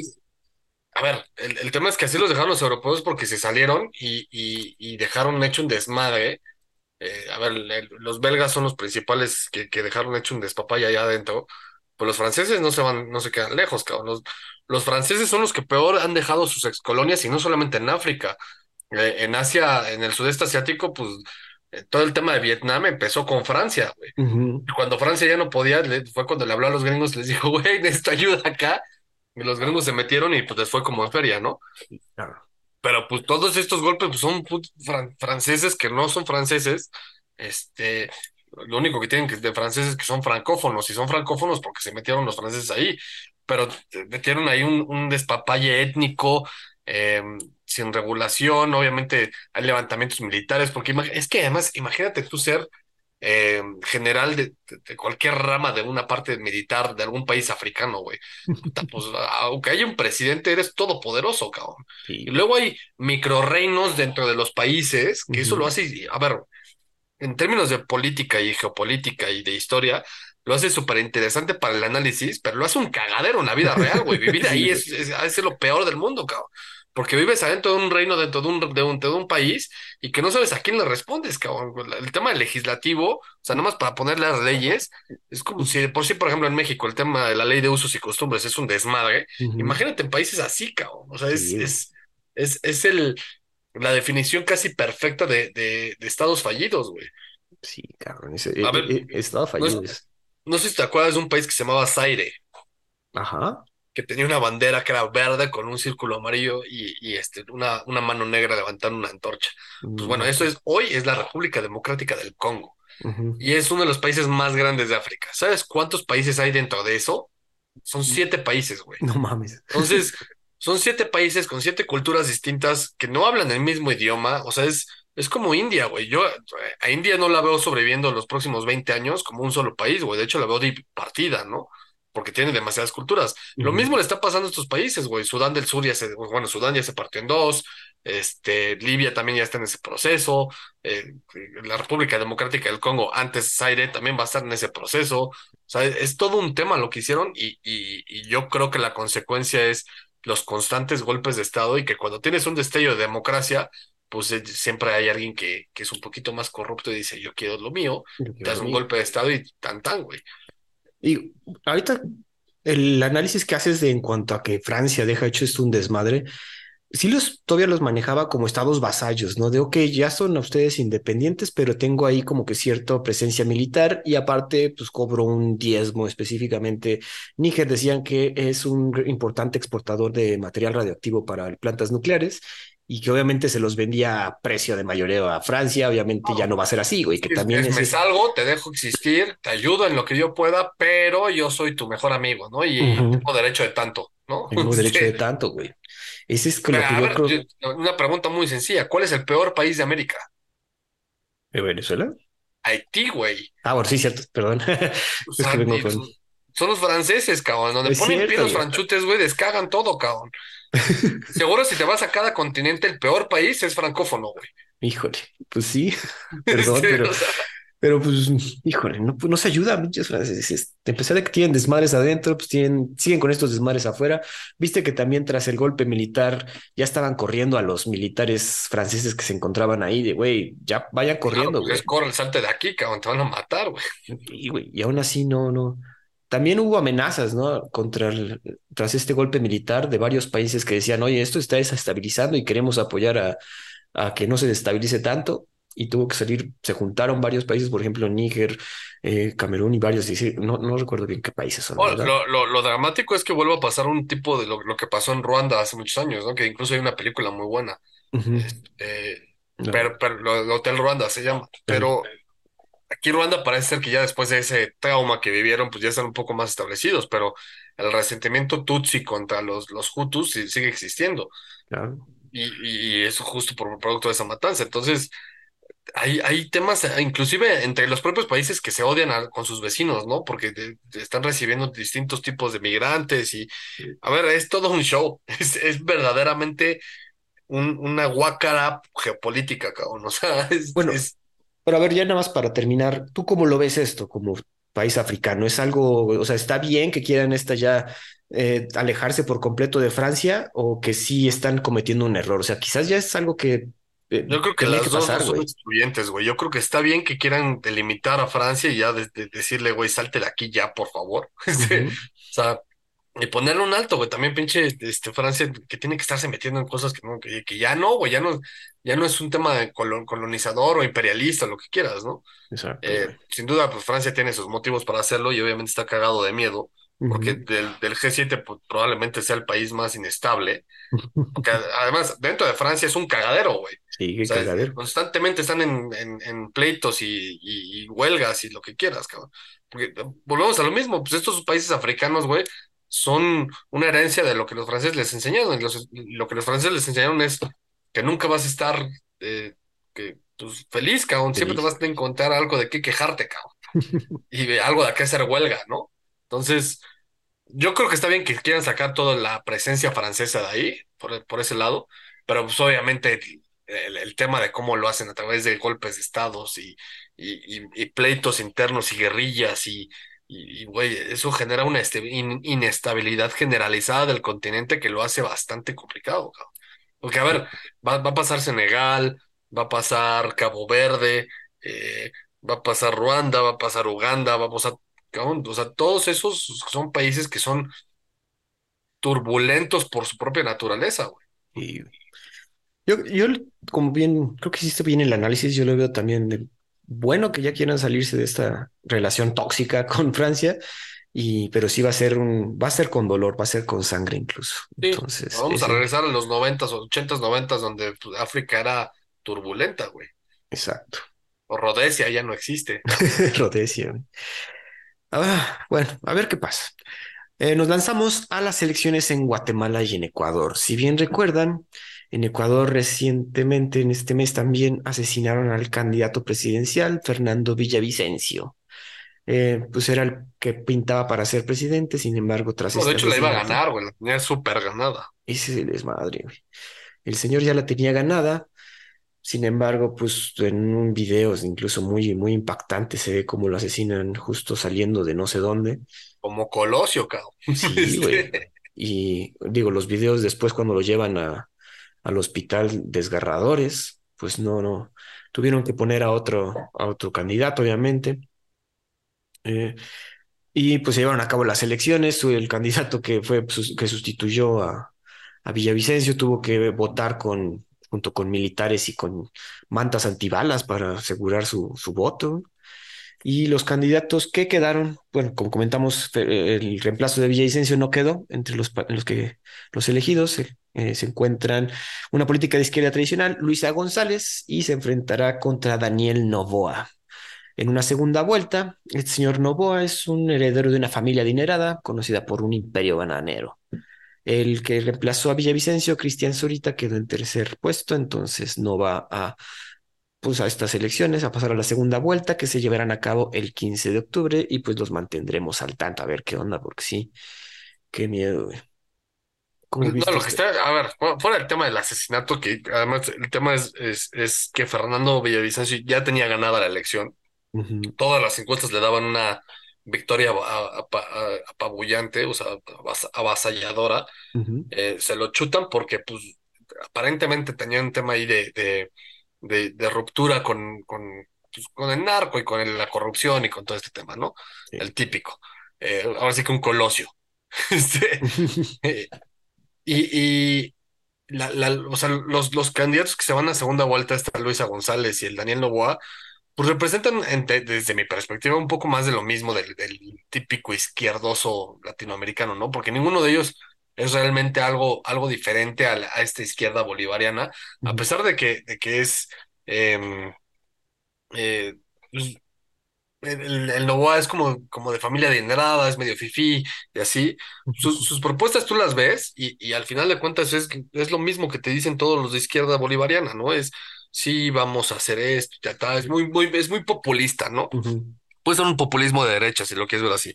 a ver, el, tema es que así los dejaron los europeos porque se salieron y, y, y dejaron hecho un desmadre eh, a ver, los belgas son los principales que, que dejaron hecho un despapaya allá adentro, pues los franceses no se van, no se quedan lejos, cabrón. Los, los franceses son los que peor han dejado sus excolonias y no solamente en África. Eh, en Asia, en el sudeste asiático, pues eh, todo el tema de Vietnam empezó con Francia, güey. Cuando Francia ya no podía, fue cuando le habló a los gringos, les dijo, [laughs] güey, necesito ayuda acá. Y los gringos se metieron y pues les fue como en feria, ¿no? Claro. Pero pues todos estos golpes pues, son franceses que no son franceses. Este, lo único que tienen que de franceses que son francófonos, y son francófonos porque se metieron los franceses ahí, pero metieron ahí un, un despapalle étnico, eh, sin regulación, obviamente hay levantamientos militares, porque es que además, imagínate tú ser eh, general de, cualquier rama de una parte militar de algún país africano, güey. Pues, [laughs] aunque haya un presidente, eres todopoderoso, cabrón. Y luego hay microreinos dentro de los países, que eso lo hace, a ver, en términos de política y geopolítica y de historia, lo hace súper interesante para el análisis, pero lo hace un cagadero en la vida real, güey. Vivir [laughs] ahí es, es, es, lo peor del mundo, cabrón porque vives adentro de un reino, dentro de un, de un, de un país, y que no sabes a quién le respondes, cabrón. El tema legislativo, o sea, nomás para poner las leyes, es como si por sí, por ejemplo, en México el tema de la ley de usos y costumbres es un desmadre. Imagínate en países así, cabrón. O sea, es, es, es, es, el, la definición casi perfecta de, de, de estados fallidos, güey. Sí, cabrón. a ver, eh, eh, estado fallido. No, no sé si te acuerdas de un país que se llamaba Zaire. Ajá que tenía una bandera que era verde con un círculo amarillo y, y este, una, una, mano negra levantando una antorcha. Pues bueno, eso es, hoy es la República Democrática del Congo y es uno de los países más grandes de África. ¿Sabes cuántos países hay dentro de eso? Son siete países, güey. No mames. Entonces, [laughs] son siete países con siete culturas distintas que no hablan el mismo idioma. O sea, es, es como India, güey. Yo a India no la veo sobreviviendo los próximos 20 años como un solo país, güey. De hecho, la veo partida, ¿no? porque tiene demasiadas culturas. Lo mismo le está pasando a estos países, güey. Sudán del Sur ya se, bueno, Sudán ya se partió en dos, este, Libia también ya está en ese proceso, eh, la República Democrática del Congo, antes Zaire, también va a estar en ese proceso. O sea, es, todo un tema lo que hicieron y, y, yo creo que la consecuencia es los constantes golpes de Estado y que cuando tienes un destello de democracia, pues eh, siempre hay alguien que, que, es un poquito más corrupto y dice, yo quiero lo mío, te das un golpe de Estado y tan tan, güey. Y ahorita el análisis que haces de en cuanto a que Francia deja hecho esto un desmadre, sí los todavía los manejaba como estados vasallos, ¿no? De, ok, ya son ustedes independientes, pero tengo ahí como que cierta presencia militar y aparte, pues cobro un diezmo específicamente. Níger decían que es un importante exportador de material radioactivo para plantas nucleares y que obviamente se los vendía a precio de mayoreo a Francia, obviamente ya no va a ser así, güey, que también es, es... Me salgo, te dejo existir, te ayudo en lo que yo pueda, pero yo soy tu mejor amigo, ¿no? Y, tengo derecho de tanto, ¿no? Tengo [laughs] derecho de tanto, güey. Ese es con Pero, lo que a yo ver, creo... yo- una pregunta muy sencilla. ¿Cuál es el peor país de América? ¿De Venezuela? Haití, güey. Ah, bueno, sí, cierto, perdón. [laughs] O Es que sea, vengo y con... son los franceses, cabrón. Donde Es ponen pie cierto, los güey. franchutes, güey, descagan todo, cabrón. [laughs] Seguro si te vas a cada continente, el peor país es francófono, güey. Híjole, pues sí, perdón, Sí, pero, o sea, pero pues, híjole, no, pues no se ayuda, pinches franceses. A pesar de que tienen desmadres adentro, pues tienen, siguen con estos desmadres afuera. Viste que también tras el golpe militar ya estaban corriendo a los militares franceses que se encontraban ahí, de güey, ya vayan claro, corriendo, pues güey. es corre, salte de aquí, cabrón, te van a matar, güey. Y, güey, y aún así no, no. También hubo amenazas, ¿no? Contra el- tras este golpe militar de varios países que decían, oye, esto está desestabilizando y queremos apoyar a, a que no se destabilice tanto. Y tuvo que salir, se juntaron varios países, por ejemplo, Níger, eh, Camerún y varios, y sí, no, no recuerdo bien qué países son, lo, lo, lo dramático es que vuelva a pasar un tipo de lo, lo que pasó en Ruanda hace muchos años, ¿no? Que incluso hay una película muy buena. Eh, No, pero, pero el Hotel Ruanda se llama. Pero aquí Ruanda parece ser que ya después de ese trauma que vivieron, pues ya están un poco más establecidos, pero el resentimiento Tutsi contra los, los Hutus sigue existiendo. claro. Y, y eso justo por producto de esa matanza. Entonces, hay, hay temas, eh, inclusive entre los propios países que se odian a- con sus vecinos, ¿no? Porque de- de- están recibiendo distintos tipos de migrantes y, a ver, es todo un show. [laughs] Es, es verdaderamente un- una guácara geopolítica, cabrón. O sea, [laughs] es, Bueno, es pero a ver, ya nada más para terminar, ¿tú cómo lo ves esto como país africano? ¿Es algo, o sea, está bien que quieran esta ya eh, alejarse por completo de Francia o que sí están cometiendo un error? O sea, quizás ya es algo que Yo creo que tenía que las dos no pasar, son excluyentes, güey. Yo creo que está bien que quieran delimitar a Francia y ya de- de- decirle, güey, salte de aquí ya, por favor. [laughs] Este, o sea, y ponerle un alto, güey. También pinche este, Francia que tiene que estarse metiendo en cosas que, no, que, que ya no, güey. Ya no, ya no es un tema de colon- colonizador o imperialista, lo que quieras, ¿no? Exacto, Eh, sin duda, pues Francia tiene sus motivos para hacerlo y obviamente está cagado de miedo, porque del, del G7 pues, probablemente sea el país más inestable. Porque [laughs] además, dentro de Francia es un cagadero, güey. Sí, O sea, cagadero. constantemente están en, en, en pleitos y, y- y huelgas y lo que quieras, cabrón. Porque eh, volvemos a lo mismo, pues estos países africanos, güey, son una herencia de lo que los franceses les enseñaron. Y los- lo que los franceses les enseñaron es que nunca vas a estar eh, que, pues, feliz, cabrón. Siempre te vas a encontrar algo de qué quejarte, cabrón. [laughs] Y algo de qué hacer huelga, ¿no? Entonces, yo creo que está bien que quieran sacar toda la presencia francesa de ahí, por, por ese lado, pero pues obviamente el, tema de cómo lo hacen a través de golpes de estados y, y, y- pleitos internos y guerrillas y, y, güey, eso genera una este- in- inestabilidad generalizada del continente que lo hace bastante complicado, cabrón. Porque, a ver, va, va a pasar Senegal, va a pasar Cabo Verde, eh, va a pasar Ruanda, va a pasar Uganda, va a pasar Cabrón, o sea, todos esos son países que son turbulentos por su propia naturaleza, güey. Y yo, yo, como bien, creo que hiciste bien el análisis, yo lo veo también de bueno que ya quieran salirse de esta relación tóxica [laughs] con Francia, y, pero sí va a ser un, va a ser con dolor, va a ser con sangre incluso. Sí, Entonces, vamos a regresar a los noventas, ochentas, noventas, donde pues, África era turbulenta, güey. exacto. O Rhodesia ya no existe. [laughs] Rhodesia. Ah, bueno, a ver qué pasa. Eh, nos lanzamos a las elecciones en Guatemala y en Ecuador. Si bien recuerdan, en Ecuador recientemente, en este mes también asesinaron al candidato presidencial, Fernando Villavicencio. Eh, pues era el que pintaba para ser presidente, sin embargo, tras No, de hecho la iba a ganar, güey, la tenía súper ganada. ese es el desmadre, güey. El señor ya la tenía ganada, sin embargo, pues en un video incluso muy, muy impactante se ve cómo lo asesinan justo saliendo de no sé dónde. Como Colosio, cabrón. [laughs] Sí, güey. Este, Y digo, los videos después cuando lo llevan a, al hospital desgarradores, pues no, no. Tuvieron que poner a otro, a otro candidato, obviamente. Eh, y pues se llevaron a cabo las elecciones. El [laughs] candidato que fue, sus- que sustituyó a, a Villavicencio, tuvo que votar con, junto con militares y con mantas antibalas para asegurar su, su voto. Y los candidatos que quedaron, bueno, como comentamos, el reemplazo de Villavicencio no quedó entre los, los, que, los elegidos. Eh, se encuentran una política de izquierda tradicional, Luisa González, y se enfrentará contra Daniel Novoa. En una segunda vuelta, el señor Novoa es un heredero de una familia adinerada conocida por un imperio bananero. El que reemplazó a Villavicencio, Cristian Zurita, quedó en tercer puesto, entonces no va a pues a estas elecciones, a pasar a la segunda vuelta que se llevarán a cabo el 15 de octubre y pues los mantendremos al tanto. A ver qué onda, porque sí, qué miedo, ¿Cómo no, lo que está, a ver, fuera el tema del asesinato, que además el tema es, es, que Fernando Villavicencio ya tenía ganada la elección. Todas las encuestas le daban una victoria apabullante, o sea, avasalladora. Eh, se lo chutan porque, pues, aparentemente tenía un tema ahí de de, ruptura con, con, pues, con, el narco y con la corrupción y con todo este tema, ¿no? El típico. Eh, ahora sí que un colosio. [laughs] este, [laughs] eh, y, y la, la, o sea, los, los candidatos que se van a segunda vuelta, está Luisa González y el Daniel Novoa, pues representan desde mi perspectiva un poco más de lo mismo del, del, típico izquierdoso latinoamericano, ¿no? Porque ninguno de ellos es realmente algo, algo diferente a, a esta izquierda bolivariana, a pesar de que, de que es... Em, eh, pues, el, el, Novoa es como, como de familia adinerada, es medio fifí y así. Sus, propuestas tú las ves y, y, al final de cuentas es, es lo mismo que te dicen todos los de izquierda bolivariana, ¿no? Es, sí, vamos a hacer esto, ya está, es muy, muy, es muy populista, ¿no? Puede ser un populismo de derecha, si lo quieres ver así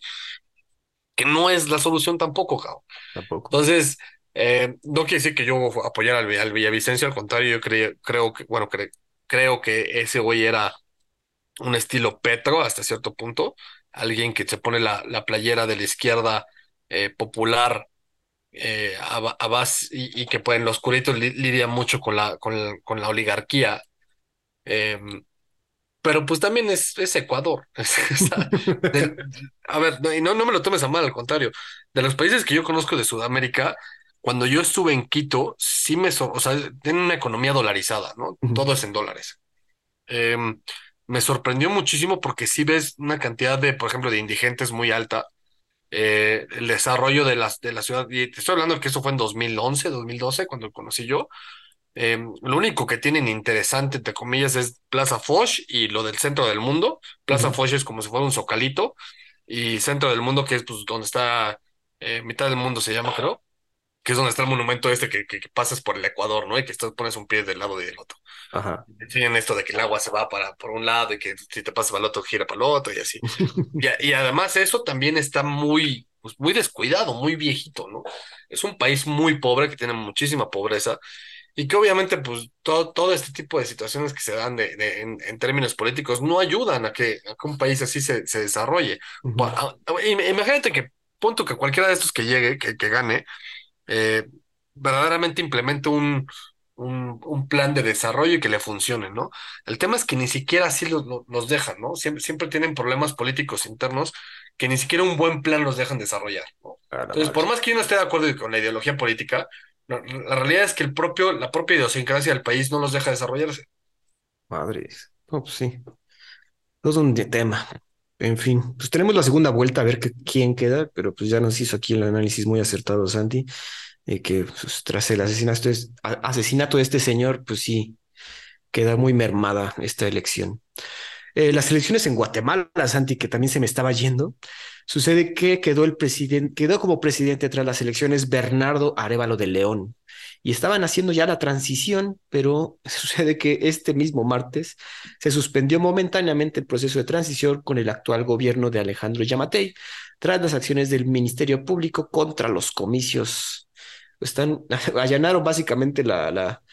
que no es la solución tampoco, Jao. Tampoco. Entonces, eh, no quiere decir que yo apoyara al, al Villavicencio, al contrario, yo creo, creo que, bueno, creo que ese güey era un estilo Petro hasta cierto punto, alguien que se pone la, la playera de la izquierda eh, popular eh, a, base y, que pues, en lo oscurito lidia mucho con la, con, con la oligarquía. Em, pero pues también es, es Ecuador. [laughs] a ver, no, no me lo tomes a mal, al contrario. De los países que yo conozco de Sudamérica, cuando yo estuve en Quito, sí me, o sea, tienen una economía dolarizada, ¿no? Todo es en dólares. Em, me sorprendió muchísimo porque sí ves una cantidad de, por ejemplo, de indigentes muy alta. Eh, el desarrollo de, las, de la ciudad, y te estoy hablando que eso fue en 2011, 2012, cuando lo conocí yo. Em, lo único que tienen interesante, entre comillas, es Plaza Foch y lo del centro del mundo. Plaza Foch es como si fuera un zocalito y centro del mundo, que es pues donde está eh, mitad del mundo se llama, creo, que es donde está el monumento este que, que, pasas por el Ecuador, ¿no? Y que estás, pones un pie del lado y del otro. Ajá. Enseñan esto de que el agua se va para por un lado y que si te pasas para el otro gira para el otro y así. [laughs] y, y, además eso también está muy, pues, muy descuidado, muy viejito, ¿no? Es un país muy pobre que tiene muchísima pobreza y que obviamente, pues, todo, todo este tipo de situaciones que se dan de, de en, en, términos políticos no ayudan a que, a que un país así se, se desarrolle. Imagínate que, punto que cualquiera de estos que llegue, que, que gane, eh, verdaderamente implemente un, un, un, plan de desarrollo y que le funcione, ¿no? El tema es que ni siquiera así los, los dejan, ¿no? Siempre, siempre tienen problemas políticos internos que ni siquiera un buen plan los dejan desarrollar, ¿no? Entonces, por más que yo no esté de acuerdo con la ideología política, la, realidad es que el propio, la propia idiosincrasia del país no los deja desarrollarse. Madres. pues sí. Todo un tema. En fin, pues tenemos la segunda vuelta a ver quién queda, pero pues ya nos hizo aquí el análisis muy acertado, Santi, de que pues, tras el asesinato, de este señor, pues sí, queda muy mermada esta elección. Eh, las elecciones en Guatemala, Santi, que también se me estaba yendo, sucede que quedó el presidente, quedó como presidente tras las elecciones Bernardo Arevalo de León. Y estaban haciendo ya la transición, pero [laughs] sucede que este mismo martes se suspendió momentáneamente el proceso de transición con el actual gobierno de Alejandro Yamatei, tras las acciones del Ministerio Público contra los comicios. Están, [laughs] allanaron básicamente la, la,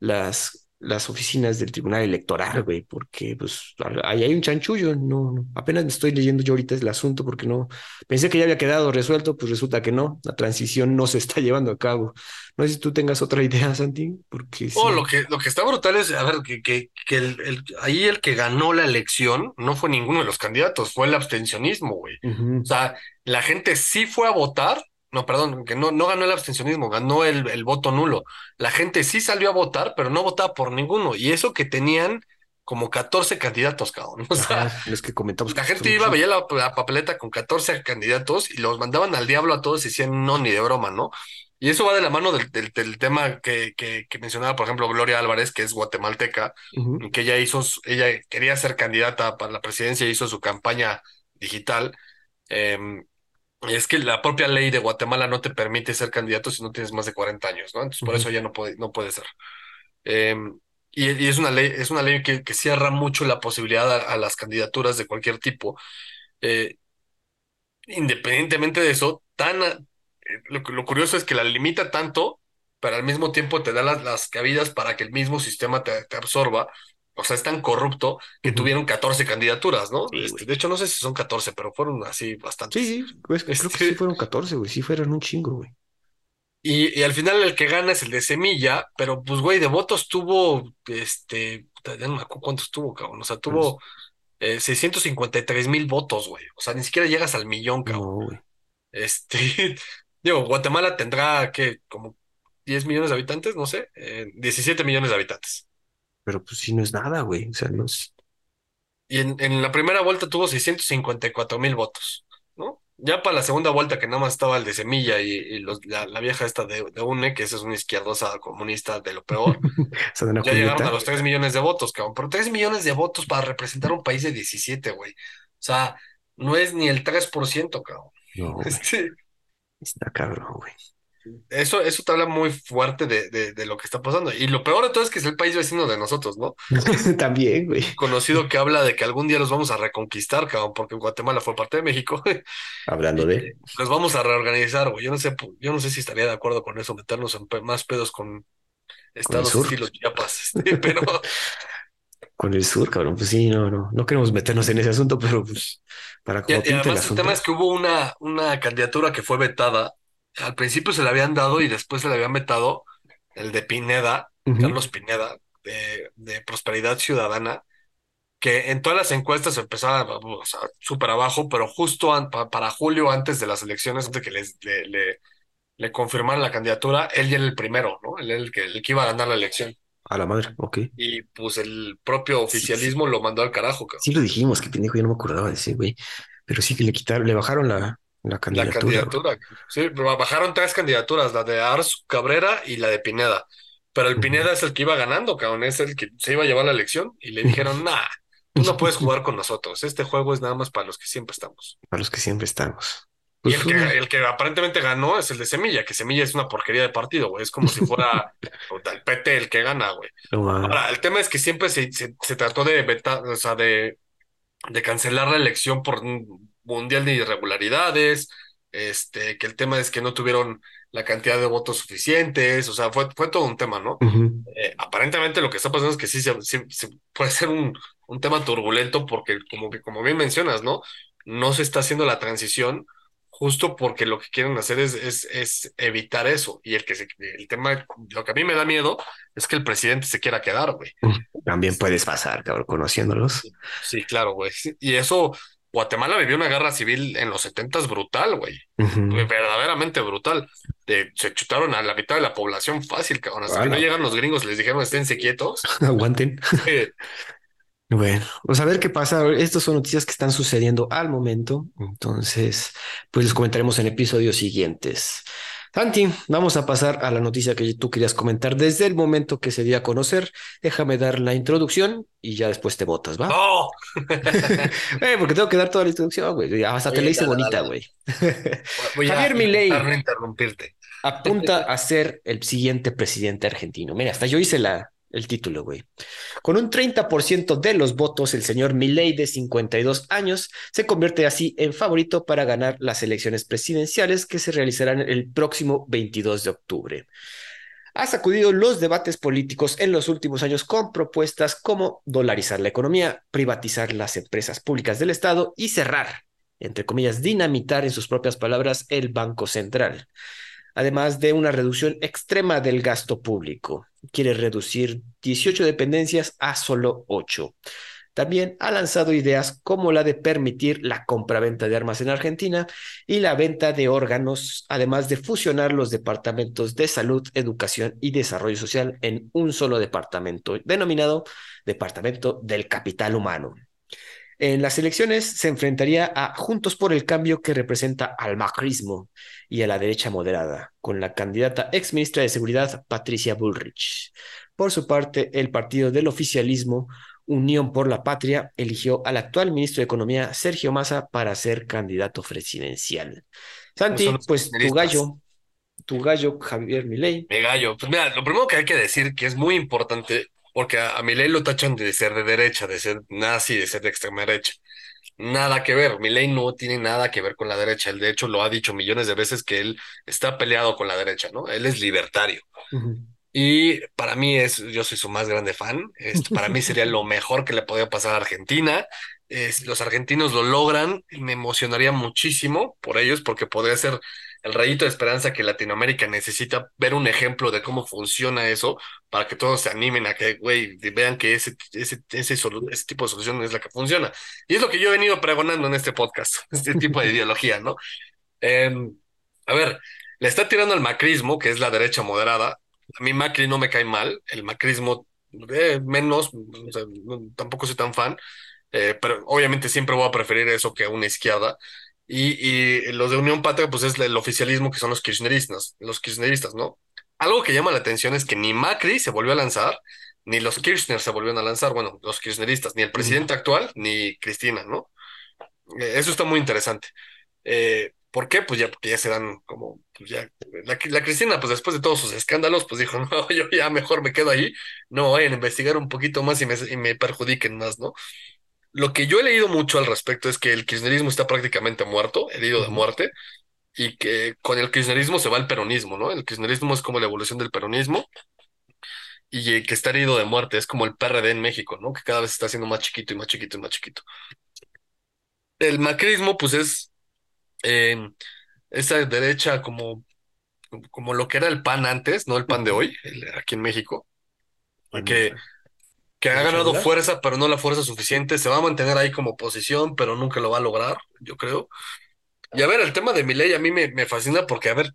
las las oficinas del Tribunal Electoral, güey, porque pues ahí hay un chanchullo, no, no, apenas me estoy leyendo yo ahorita el asunto porque no, pensé que ya había quedado resuelto, pues resulta que no, la transición no se está [laughs] llevando a cabo. No sé si tú tengas otra idea, Santi, porque Oh, lo que, lo que está brutal es, a ver, que, que, que el, el, ahí el que ganó la elección no fue ninguno de los candidatos, fue el abstencionismo, güey. O sea, la gente sí fue a votar, no, perdón, que no, no ganó el abstencionismo, ganó el, el voto nulo. La gente sí salió a votar, pero no votaba por ninguno. Y eso que tenían como 14 candidatos, cabrón. [laughs] O sea, Ajá, los que comentamos. la que gente iba, veía la, la papeleta con 14 candidatos y los mandaban al diablo a todos y decían no, ni de broma, ¿no? Y eso va de la mano del, del, del tema que, que, que mencionaba, por ejemplo, Gloria Álvarez, que es guatemalteca, que ella hizo, ella quería ser candidata para la presidencia, hizo su campaña digital. Y es que la propia ley de Guatemala no te permite ser candidato si no tienes más de 40 años, ¿no? Entonces, por eso ella no puede, no puede ser. Em, y, y es una ley, es una ley que, que cierra mucho la posibilidad a, a las candidaturas de cualquier tipo. Eh, independientemente de eso, tan, eh, lo, lo curioso es que la limita tanto, pero al mismo tiempo te da las, las cabidas para que el mismo sistema te, te absorba. O sea, es tan corrupto que tuvieron 14 candidaturas, ¿no? Sí, Este, de hecho, no sé si son 14, pero fueron así Sí, bastantes. sí, pues, creo que sí Este, fueron 14, güey. Sí fueron un chingo, güey. y, y al final el que gana es el de Semilla, pero pues, güey, de votos tuvo, este, ya no me acuerdo cuántos tuvo, cabrón. O sea, tuvo eh, 653 mil votos, güey. O sea, ni siquiera llegas al millón, cabrón. no, güey. Este, [laughs] digo, Guatemala tendrá que como 10 millones de habitantes, no sé, eh, 17 millones de habitantes. Pero pues sí, no es nada, güey. O sea, no es. Y en, en la primera vuelta tuvo 654 mil votos, ¿no? Ya para la segunda vuelta, que nada más estaba el de Semilla y, y los- la, la vieja esta de, de UNE, que esa es una izquierdosa comunista de lo peor, [laughs] ya llegaron a los 3 millones de votos, cabrón. Pero 3 millones de votos para representar un país de 17, güey. O sea, no es ni el 3%, cabrón. No, [laughs] Está cabrón, güey. Eso, eso te habla muy fuerte de, de, de lo que está pasando. Y lo peor de todo es que es el país vecino de nosotros, ¿no? [laughs] También, güey. Conocido que habla de que algún día los vamos a reconquistar, cabrón, porque Guatemala fue parte de México. [laughs] Hablando de. los vamos a reorganizar, güey. Yo no sé, yo no sé si estaría de acuerdo con eso, meternos en pe- más pedos con el estados estilo Chiapas, [laughs] este, pero Con el sur, cabrón. Pues sí, no, no. No queremos meternos en ese asunto, pero pues para y, como y el además el asunto. tema es que hubo una, una candidatura que fue vetada. Al principio se le habían dado y después se le habían vetado el de Pineda. Carlos Pineda, de, de Prosperidad Ciudadana que en todas las encuestas empezaba o sea, súper abajo, pero justo an- pa- para julio, antes de las elecciones, antes de que les, le, le, le confirmaran la candidatura, él ya era el primero, ¿no? Él era el que, el que iba a ganar la elección. A la madre, ok. Y pues el propio Sí, sí, oficialismo lo mandó al carajo, cabrón. sí lo dijimos, que pendejo, yo no me acordaba de ese, güey. Pero sí que le quitaron, le bajaron la, la candidatura. Sí, bajaron tres candidaturas, la de Ars Cabrera y la de Pineda. Pero el. Pineda es el que iba ganando, cabrón, es el que se iba a llevar la elección y le dijeron, nah, tú no puedes jugar con nosotros, este juego es nada más para los que siempre estamos. Para los que siempre estamos. Y Pues el que, el que aparentemente ganó es el de Semilla, que Semilla es una porquería de partido, güey. Es como si fuera [laughs] el PT el que gana, güey. Ahora, el tema es que siempre se, se, se trató de vetar, o sea, de, de cancelar la elección por mundial de irregularidades, este, que el tema es que no tuvieron la cantidad de votos suficientes, o sea, fue, fue todo un tema, ¿no? Eh, aparentemente lo que está pasando es que sí, se, sí- sí puede ser un, un tema turbulento porque, como, como bien mencionas, ¿no? No se está haciendo la transición justo porque lo que quieren hacer es, es, es evitar eso. Y el que se, el tema, lo que a mí me da miedo es que el presidente se quiera quedar, güey. También puedes pasar, cabrón, conociéndolos. Sí, claro, güey. Sí, Y eso, Guatemala vivió una guerra civil en los setentas brutal, güey. Verdaderamente brutal. De- se chutaron a la mitad de la población fácil, cabrón. Hasta que no llegan los gringos, les dijeron esténse [laughs] quietos. Aguanten. Bueno, pues a ver qué pasa. Estas son noticias que están sucediendo al momento. Entonces, pues les comentaremos en episodios siguientes. Santi, vamos a pasar a la noticia que tú querías comentar desde el momento que se dio a conocer. Déjame dar la introducción y ya después te botas, ¿va? ¡No! [laughs] Eh, porque tengo que dar toda la introducción, güey. Hasta te la hice bonita, güey. Javier Milei. interrumpirte. apunta a ser el siguiente presidente argentino. Mira, hasta yo hice la, el título, güey. Con un 30% de los votos, el señor Milei, de 52 años, se convierte así en favorito para ganar las elecciones presidenciales que se realizarán el próximo 22 de octubre. Ha sacudido los debates políticos en los últimos años con propuestas como dolarizar la economía, privatizar las empresas públicas del Estado y cerrar, entre comillas, dinamitar en sus propias palabras el Banco Central además de una reducción extrema del gasto público. Quiere reducir 18 dependencias a solo 8. También ha lanzado ideas como la de permitir la compra-venta de armas en Argentina y la venta de órganos, además de fusionar los departamentos de salud, educación y desarrollo social en un solo departamento, denominado Departamento del Capital Humano. En las elecciones se enfrentaría a Juntos por el Cambio que representa al macrismo y a la derecha moderada, con la candidata ex ministra de Seguridad Patricia Bullrich. Por su parte, el partido del oficialismo, Unión por la Patria, eligió al actual ministro de Economía, Sergio Massa, para ser candidato presidencial. Santi, pues tu gallo, tu gallo, Javier Milei. Mi gallo, pues mira, lo primero que hay que decir que es muy importante porque a, Milei lo tachan de ser de derecha, de ser nazi, de ser de extrema derecha. Nada que ver, Milei no tiene nada que ver con la derecha. Él de hecho lo ha dicho millones de veces que él está peleado con la derecha, ¿no? Él es libertario. Y para mí es, yo soy su más grande fan. Esto para mí sería lo mejor que le podía pasar a Argentina. Es, los argentinos lo logran, me emocionaría muchísimo por ellos porque podría ser el rayito de esperanza que Latinoamérica necesita ver un ejemplo de cómo funciona eso para que todos se animen a que, güey, vean que ese, ese, ese, ese, tipo de solución es la que funciona. Y es lo que yo he venido pregonando en este podcast, [laughs] este tipo de ideología, ¿no? Em, a ver, le está tirando al macrismo, que es la derecha moderada. A mí Macri no me cae mal, el macrismo eh, menos, tampoco soy tan fan, eh, pero obviamente siempre voy a preferir eso que una izquierda. Y, los de Unión Patria, pues es el oficialismo que son los kirchneristas, los kirchneristas, ¿no? Algo que llama la atención es que ni Macri se volvió a lanzar, ni los Kirchner se volvieron a lanzar, bueno, los kirchneristas, ni el presidente actual, ni Cristina, ¿no? Eh, eso está muy interesante. Eh, ¿Por qué? Pues ya, porque ya se dan como, pues ya, la, Cristina, pues después de todos sus escándalos, pues dijo, [laughs] no, yo ya mejor me quedo ahí, no vayan a investigar un poquito más y me, y me perjudiquen más, ¿no? Lo que yo he leído mucho al respecto es que el kirchnerismo está prácticamente muerto, herido de muerte, y que con el kirchnerismo se va el peronismo, ¿no? El kirchnerismo es como la evolución del peronismo y que está herido de muerte, es como el PRD en México, ¿no? Que cada vez está siendo más chiquito y más chiquito y más chiquito. El macrismo, pues es eh, esa derecha como, como lo que era el PAN antes, no el PAN de hoy, aquí en México, que que ha ganado fuerza, pero no la fuerza suficiente. Se va a mantener ahí como oposición, pero nunca lo va a lograr, yo creo. Y a ver, el tema de mi ley a mí me, fascina porque, a ver,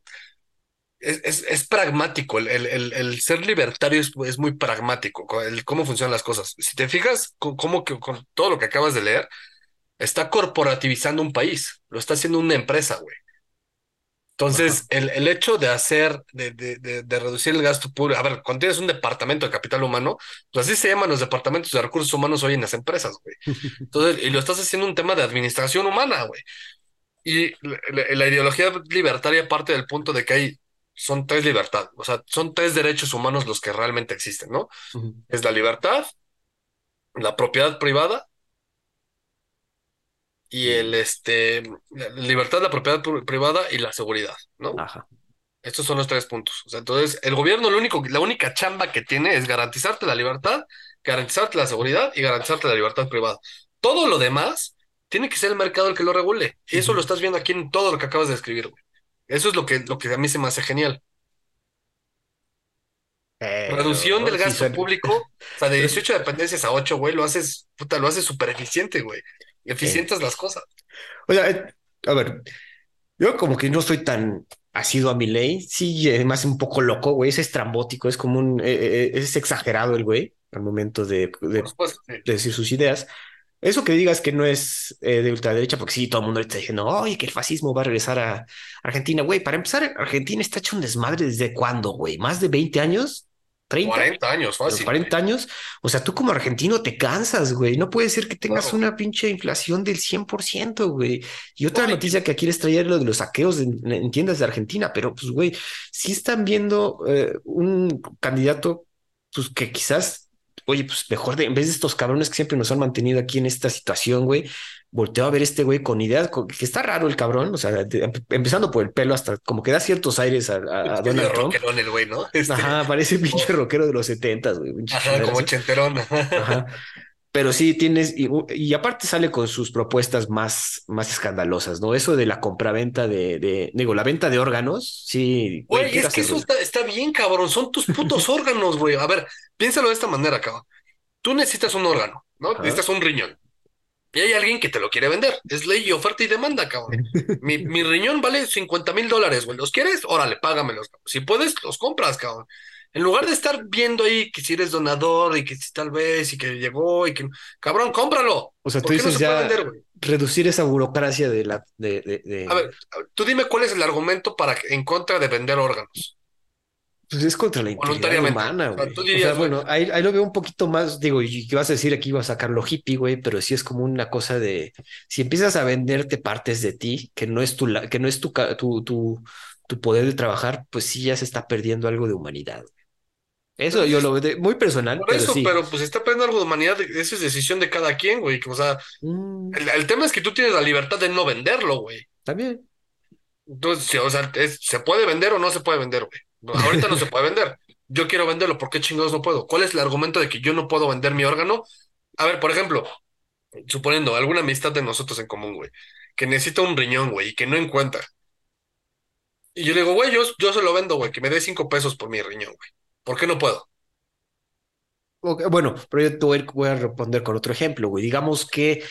es, es, pragmático. El, el, el, ser libertario es, muy pragmático, el, cómo funcionan las cosas. Si te fijas, cómo que con todo lo que acabas de leer, está corporativizando un país, lo está haciendo una empresa, güey. Entonces, el, el, hecho de hacer, de, de, de, reducir el gasto público, a ver, cuando tienes un departamento de capital humano, pues así se llaman los departamentos de recursos humanos hoy en las empresas, güey. [laughs] Entonces, y lo estás haciendo un tema de administración humana, güey. Y la, ideología libertaria parte del punto de que hay, son tres libertades, o sea, son tres derechos humanos los que realmente existen, ¿no? Es la libertad, la propiedad privada y el este la libertad, la propiedad privada y la seguridad, ¿no? Ajá. Estos son los tres puntos. O sea, entonces, el gobierno lo único, la única chamba que tiene es garantizarte la libertad, garantizarte la seguridad y garantizarte la libertad privada. Todo lo demás tiene que ser el mercado el que lo regule. Y eso lo estás viendo aquí en todo lo que acabas de escribir, güey. Eso es lo que, lo que a mí se me hace genial. Reducción del gasto público, o sea, de [laughs] 18 dependencias a 8, güey, lo haces, puta, lo haces súper eficiente, güey eficientes las cosas. O sea, eh, a ver, yo como que no soy tan asido a mi ley, sí, además un poco loco, güey, es estrambótico, es como un, eh, eh, es exagerado el güey al momento de, de, decir sus ideas. Eso que digas que no es de ultraderecha, porque sí, todo el mundo está diciendo, oye, que el fascismo va a regresar a Argentina, güey. Para empezar, Argentina está hecho un desmadre desde cuándo, güey? ¿Más de 20 años? 30, 40 años, fácil. 40 años. O sea, tú como argentino te cansas, güey. No puede ser que tengas una pinche inflación del 100%, güey. Y otra noticia que aquí les traía lo de los saqueos en, tiendas de Argentina, pero pues, güey, si están viendo eh, un candidato, pues que quizás oye, pues mejor de, en vez de estos cabrones que siempre nos han mantenido aquí en esta situación, güey, volteo a ver este güey con ideas, que está raro el cabrón, o sea, empezando por el pelo hasta como que da ciertos aires a, a Donald Trump. el güey, ¿no? [laughs] Este... Ajá, parece pinche rockero de los setentas, güey. Ajá, como chenterón. Ajá. Pero sí tienes, y, aparte sale con sus propuestas más, más escandalosas, ¿no? Eso de la compraventa de, de, digo, la venta de órganos, sí. Güey, es que eso está, está, bien, cabrón, son tus putos órganos, güey. A ver, piénsalo de esta manera, cabrón. Tú necesitas un órgano, ¿no? Necesitas un riñón. Y hay alguien que te lo quiere vender. Es ley y oferta y demanda, cabrón. Mi, mi riñón vale 50 mil dólares, güey. ¿Los quieres? Órale, págamelos. Cabrón. Si puedes, los compras, cabrón. En lugar de estar viendo ahí que si eres donador y que si tal vez y que llegó y que... Cabrón, cómpralo. O sea, tú dices no ya vender, reducir esa burocracia de la... De, de, de... A ver, tú dime cuál es el argumento para en contra de vender órganos. Pues es contra la integridad humana, güey. O sea, bueno, ahí, ahí, lo veo un poquito más, digo, y vas a decir aquí, iba a sacar lo hippie, güey, pero sí es como una cosa de, si empiezas a venderte partes de ti, que no es tu, que no es tu, tu, tu, tu poder de trabajar, pues sí ya se está perdiendo algo de humanidad. Eso yo lo veo muy personal. Por eso, pero pues está perdiendo algo de humanidad, eso es decisión de cada quien, güey. O sea, mm. el, el, tema es que tú tienes la libertad de no venderlo, güey. También. Entonces, o sea, ¿se puede vender o no se puede vender, güey? Ahorita no se [laughs] puede vender. Yo quiero venderlo, ¿por qué chingados no puedo? ¿Cuál es el argumento de que yo no puedo vender mi órgano? A ver, por ejemplo, suponiendo alguna amistad de nosotros en común, güey, que necesita un riñón, güey, y que no encuentra. Y yo le digo, güey, yo, yo se lo vendo, güey, que me dé cinco pesos por mi riñón, güey. ¿Por qué no puedo? bueno, pero yo te voy a responder con otro ejemplo, güey. Digamos que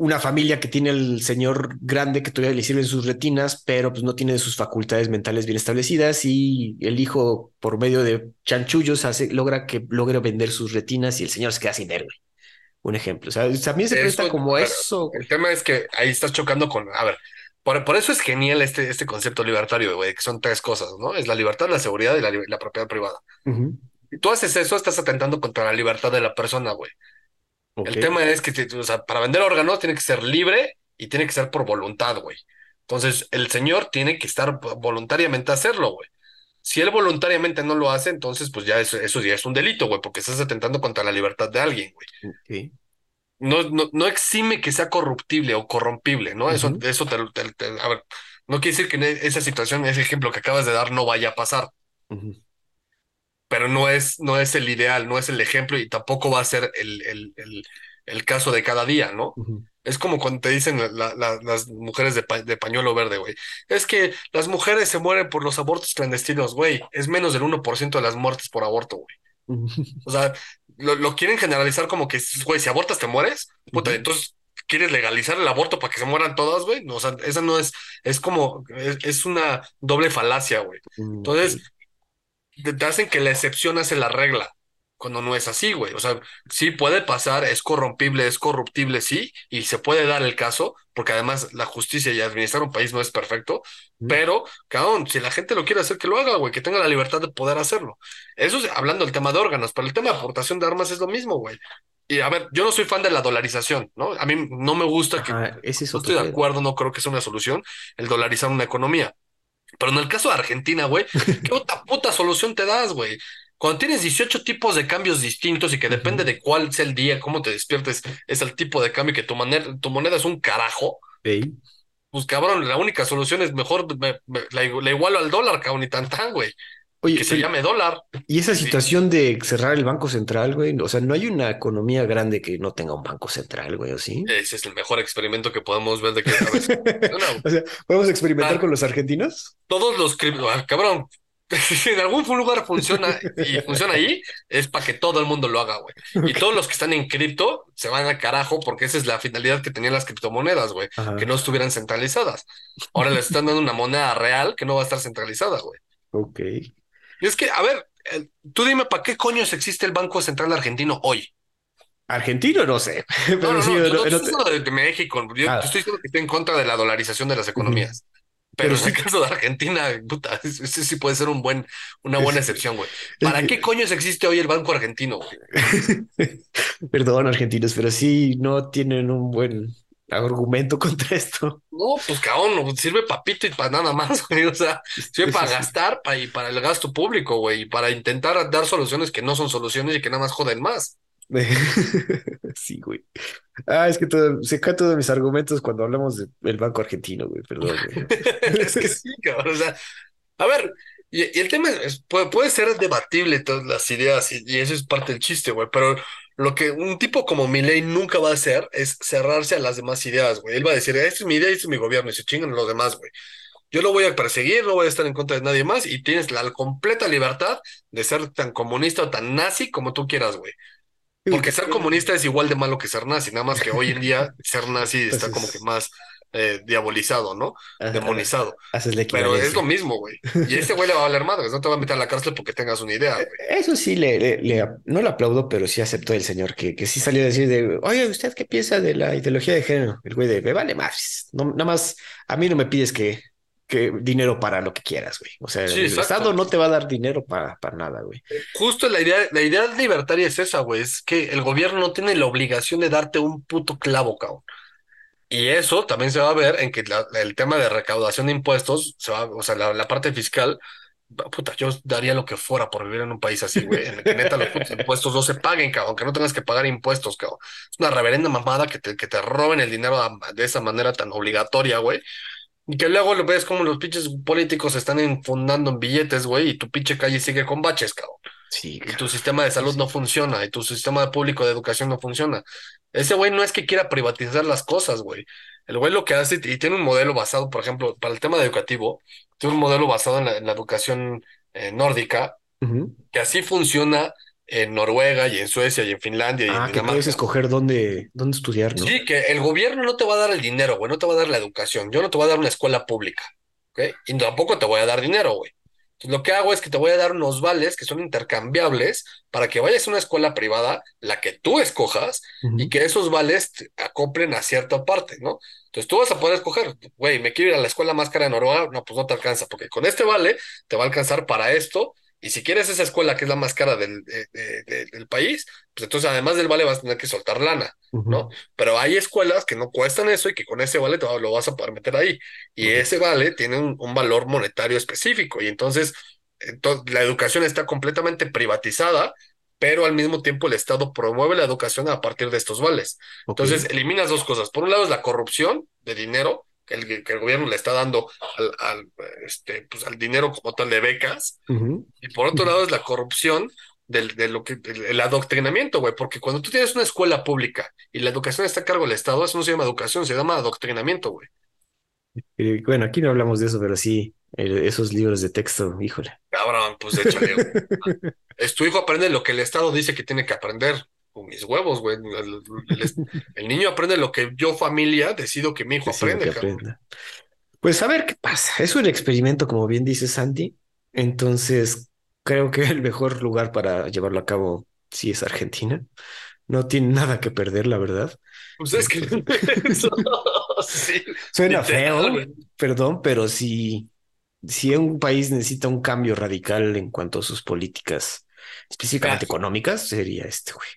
una familia que tiene el señor grande que todavía le sirven sus retinas, pero pues no tiene sus facultades mentales bien establecidas y el hijo por medio de chanchullos hace, logra que logre vender sus retinas y el señor se queda sin ver, Un ejemplo. O sea, también se presta como eso. El tema es que ahí estás chocando con, a ver, por, por eso es genial este, este concepto libertario, güey, que son tres cosas, ¿no? Es la libertad, la seguridad y la, propiedad privada. Y tú haces eso, estás atentando contra la libertad de la persona, güey. El tema es que o sea, para vender órganos tiene que ser libre y tiene que ser por voluntad, güey. Entonces, el señor tiene que estar voluntariamente a hacerlo, güey. Si él voluntariamente no lo hace, entonces, pues ya eso, eso ya es un delito, güey, porque estás atentando contra la libertad de alguien, güey. No, no, no, exime que sea corruptible o corrompible, ¿no? Eso, eso te, a ver, no quiere decir que esa situación, ese ejemplo que acabas de dar, no vaya a pasar pero no es, no es el ideal, no es el ejemplo y tampoco va a ser el, el, el, el caso de cada día, ¿no? Es como cuando te dicen las mujeres de, de pañuelo verde, güey. Es que las mujeres se mueren por los abortos clandestinos, güey. Es menos del 1% de las muertes por aborto, güey. O sea, lo, quieren generalizar como que, güey, si abortas te mueres, puta, entonces quieres legalizar el aborto para que se mueran todas, güey. No, o sea, esa no es, es como, es, es una doble falacia, güey. Entonces, te hacen que la excepción hace la regla, cuando no es así, güey. O sea, sí puede pasar, es corrompible, es corruptible, sí, y se puede dar el caso, porque además la justicia y administrar un país no es perfecto, pero, cabrón, si la gente lo quiere hacer, que lo haga, güey, que tenga la libertad de poder hacerlo. Eso es hablando del tema de órganos, pero el tema de aportación de armas es lo mismo, güey. Y a ver, yo no soy fan de la dolarización, ¿no? A mí no me gusta que... no estoy de acuerdo, no creo que sea una solución el dolarizar una economía. Pero en el caso de Argentina, güey, [laughs] ¿qué otra puta solución te das, güey? Cuando tienes 18 tipos de cambios distintos y que depende de cuál sea el día, cómo te despiertes, es el tipo de cambio que tu, moneda, tu moneda es un carajo. Pues cabrón, la única solución es mejor la, igualo al dólar, cabrón, y tan tan, güey. Oye, que se llame dólar. Y esa situación de cerrar el Banco Central, güey, o sea, no hay una economía grande que no tenga un Banco Central, güey, ¿o sí? Ese es el mejor experimento que podemos ver de que [laughs] o sea, ¿podemos experimentar ah. con los argentinos? Todos los cripto, ah, cabrón. si [laughs] en algún lugar funciona y funciona ahí, es para que todo el mundo lo haga, güey. Y todos los que están en cripto se van al carajo porque esa es la finalidad que tenían las criptomonedas, güey, que no estuvieran centralizadas. Ahora les están dando una moneda real que no va a estar centralizada, güey. Ok. Y es que, a ver, tú dime, ¿para qué coños existe el Banco Central Argentino hoy? Argentino, no sé. [laughs] no, no, no, yo de México. Yo estoy diciendo que estoy en contra de la dolarización de las economías. Pero, en el caso de Argentina, puta, [laughs] ese sí puede ser un buen, una buena excepción, güey. ¿Para qué coños existe hoy el Banco Argentino, güey? [laughs] Perdón, argentinos, pero sí no tienen un buen argumento [laughs] contra esto. No, pues cabrón, sirve papito y para nada más, [laughs] güey. O sea, sirve para gastar para, y para el gasto público, güey, y para intentar dar soluciones que no son soluciones y que nada más joden más. [laughs] sí, güey. Ah, es que todo, se cae todos mis argumentos cuando hablamos del Banco Argentino, güey, perdón. es que sí, cabrón. O sea, a ver, y, el tema es, puede, puede, ser debatible todas las ideas y, y eso es parte del chiste, güey, pero lo que un tipo como Milei nunca va a hacer es cerrarse a las demás ideas, güey. Él va a decir, esta es mi idea, este es mi gobierno, y se chingan los demás, güey. Yo lo voy a perseguir, no voy a estar en contra de nadie más, y tienes la completa libertad de ser tan comunista o tan nazi como tú quieras, güey. Porque ser comunista es igual de malo que ser nazi, nada más que hoy en día ser nazi [laughs] está como que más eh, diabolizado, ¿no? Demonizado. Pero es lo mismo, güey. Y este güey le va a valer madres, no te va a meter a la cárcel porque tengas una idea, güey. Eso sí, le, no le aplaudo, pero sí aceptó el señor que, que sí salió a decir de, oye, ¿usted qué piensa de la ideología de género? El güey de, me vale madres. No, nada más, a mí no me pides que, que dinero para lo que quieras, güey. O sea, el Estado no te va a dar dinero para, para nada, güey. Justo la idea, la idea libertaria es esa, güey. Es que el gobierno no tiene la obligación de darte un puto clavo, cabrón. Y eso también se va a ver en que el tema de recaudación de impuestos, se va, o sea, la, parte fiscal, puta, yo daría lo que fuera por vivir en un país así, güey, en el que neta los [laughs] impuestos no se paguen, cabrón, que no tengas que pagar impuestos, cabrón. Es una reverenda mamada que te, que te roben el dinero de esa manera tan obligatoria, güey. Y que luego lo ves como los pinches políticos están infundando en billetes, güey, y tu pinche calle sigue con baches, cabrón. Sí, y tu sistema de salud no funciona, y tu sistema público de educación no funciona. Ese güey no es que quiera privatizar las cosas, güey. El güey lo que hace, y tiene un modelo basado, por ejemplo, para el tema de educativo, tiene un modelo basado en la, educación eh, nórdica, que así funciona en Noruega y en Suecia y en Finlandia y ah, en que puedes escoger dónde, dónde estudiar, ¿no? Sí, que el gobierno no te va a dar el dinero, güey, no te va a dar la educación. Yo no te voy a dar una escuela pública, ¿ok? Y tampoco te voy a dar dinero, güey lo que hago es que te voy a dar unos vales que son intercambiables para que vayas a una escuela privada, la que tú escojas, y que esos vales te acoplen a cierta parte, ¿no? Entonces tú vas a poder escoger, güey, me quiero ir a la escuela más cara de Noruega, no, pues no te alcanza, porque con este vale te va a alcanzar para esto y si quieres esa escuela que es la más cara del, del país, pues entonces además del vale vas a tener que soltar lana, ¿no? Pero hay escuelas que no cuestan eso y que con ese vale te, lo vas a poder meter ahí. Y ese vale tiene un, valor monetario específico. Y entonces, entonces la educación está completamente privatizada, pero al mismo tiempo el Estado promueve la educación a partir de estos vales. Entonces, eliminas dos cosas. Por un lado es la corrupción de dinero, el, que el gobierno le está dando al, este, pues, al dinero como tal de becas. Y por otro lado es la corrupción del, de lo que, el, adoctrinamiento, güey, porque cuando tú tienes una escuela pública y la educación está a cargo del Estado, eso no se llama educación, se llama adoctrinamiento, güey. bueno, aquí no hablamos de eso, pero sí, esos libros de texto, híjole. Cabrón, pues échale. [laughs] es tu hijo aprende lo que el Estado dice que tiene que aprender con mis huevos, güey. El, niño aprende lo que yo, familia, decido que mi hijo aprende. Pues a ver qué pasa. Es un experimento, como bien dice Santi. Entonces, creo que el mejor lugar para llevarlo a cabo sí es Argentina. No tiene nada que perder, la verdad. Pues es que [laughs] suena feo, perdón, pero si, si un país necesita un cambio radical en cuanto a sus políticas, específicamente económicas, sería este, güey.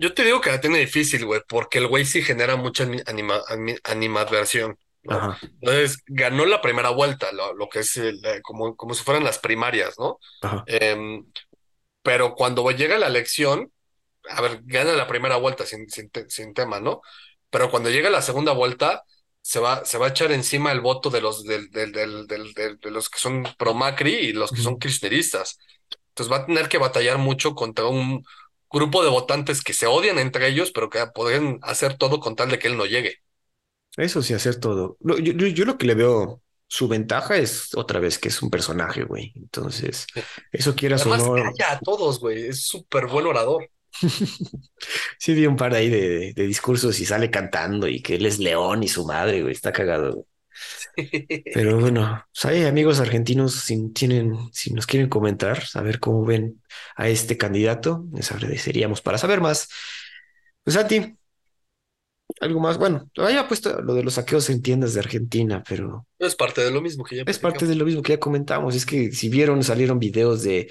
Yo te digo que la tiene difícil, güey, porque el güey sí genera mucha anima, animadversión. ¿no? Entonces, ganó la primera vuelta, lo, que es como, como si fueran las primarias, ¿no? Em, pero cuando llega la elección, a ver, gana la primera vuelta sin, sin, tema, ¿no? Pero cuando llega la segunda vuelta, se va, se va a echar encima el voto de los, de, de los que son pro Macri y los que son kirchneristas. Entonces va a tener que batallar mucho contra un, grupo de votantes que se odian entre ellos, pero que podrían hacer todo con tal de que él no llegue. Eso sí, hacer todo. Yo, lo que le veo su ventaja es otra vez que es un personaje, güey. Entonces, eso quieras o no. Calla a todos, güey. Es súper buen orador. [laughs] sí, vi un par ahí de, de, discursos y sale cantando y que él es león y su madre, güey. Está cagado. Pero bueno, pues amigos argentinos, si tienen, si nos quieren comentar, saber cómo ven a este candidato, les agradeceríamos para saber más. Pues a algo más. Bueno, había puesto lo de los saqueos en tiendas de Argentina, pero. Es parte de lo mismo que ya. Es parte de lo mismo que ya comentamos. Es que si vieron, salieron videos de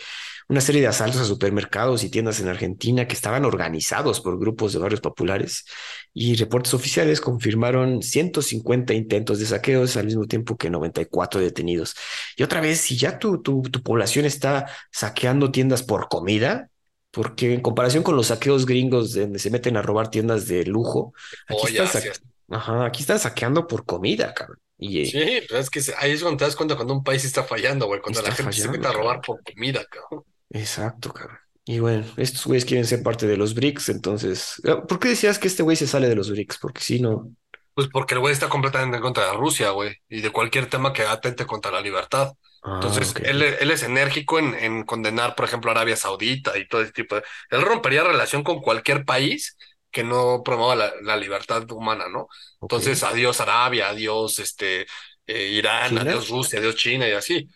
una serie de asaltos a supermercados y tiendas en Argentina que estaban organizados por grupos de barrios populares y reportes oficiales confirmaron 150 intentos de saqueos al mismo tiempo que 94 detenidos. Y otra vez, si ya tu, tu, tu población está saqueando tiendas por comida, porque en comparación con los saqueos gringos donde se meten a robar tiendas de lujo, aquí, están, Ajá, aquí están saqueando por comida, cabrón. Y, sí, pero es que ahí es cuando te das cuenta cuando un país está fallando, güey, cuando la gente se mete a robar por comida, cabrón. Exacto, cabrón. Y bueno, estos güeyes quieren ser parte de los BRICS, entonces, ah, ¿por qué decías que este güey se sale de los BRICS? Porque si no... Pues porque el güey está completamente en contra de Rusia, güey, y de cualquier tema que atente contra la libertad. Ah, Entonces, él, él es enérgico en, en condenar, por ejemplo, Arabia Saudita y todo ese tipo de... Él rompería relación con cualquier país que no promueva la, la libertad humana, ¿no? Entonces, adiós Arabia, adiós este, eh, Irán, China. adiós Rusia, adiós China y así.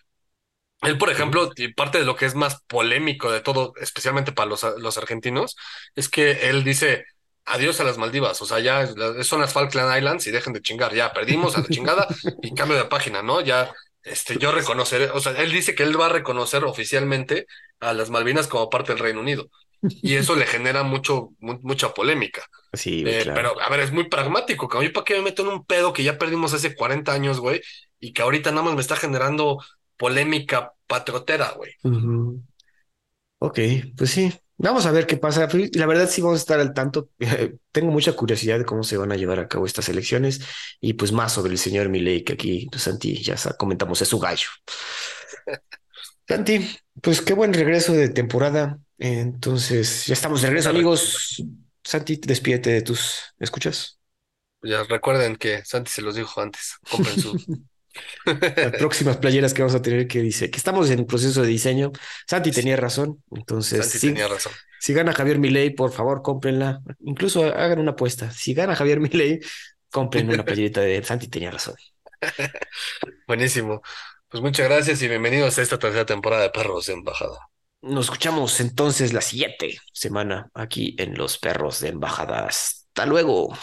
Él, por ejemplo, y parte de lo que es más polémico de todo, especialmente para los, los argentinos, es que él dice adiós a las Maldivas, o sea, ya son las Falkland Islands y dejen de chingar, ya perdimos a la chingada y [laughs] cambio de página, ¿no? Ya, este, yo reconoceré, o sea, él dice que él va a reconocer oficialmente a las Malvinas como parte del Reino Unido y eso le genera mucho, mu- mucha polémica. Sí, Eh, claro. pero, a ver, es muy pragmático, cabrón. ¿Yo para qué me meto en un pedo que ya perdimos hace 40 años, güey? Y que ahorita nada más me está generando polémica patriotera, güey. Ujú. Ok, pues sí. Vamos a ver qué pasa. Pero La verdad sí vamos a estar al tanto. Tengo mucha curiosidad de cómo se van a llevar a cabo estas elecciones y pues más sobre el señor Milei, que aquí, pues, Santi, ya comentamos, es su gallo. [laughs] Santi, pues qué buen regreso de temporada. Entonces, ya estamos de regreso, amigos. Santi, despídete de tus escuchas. Ya recuerden que Santi se los dijo antes. Compren su. [laughs] Las próximas playeras que vamos a tener que dice que estamos en proceso de diseño. Santi tenía razón. Entonces, Santi sí, tenía razón. Si gana Javier Milei, por favor, cómprenla. Incluso hagan una apuesta. Si gana Javier Milei, compren una playerita de Santi tenía razón. [laughs] Buenísimo. Pues muchas gracias y bienvenidos a esta tercera temporada de Perros de Embajada. Nos escuchamos entonces la siguiente semana aquí en Los Perros de Embajada. Hasta luego.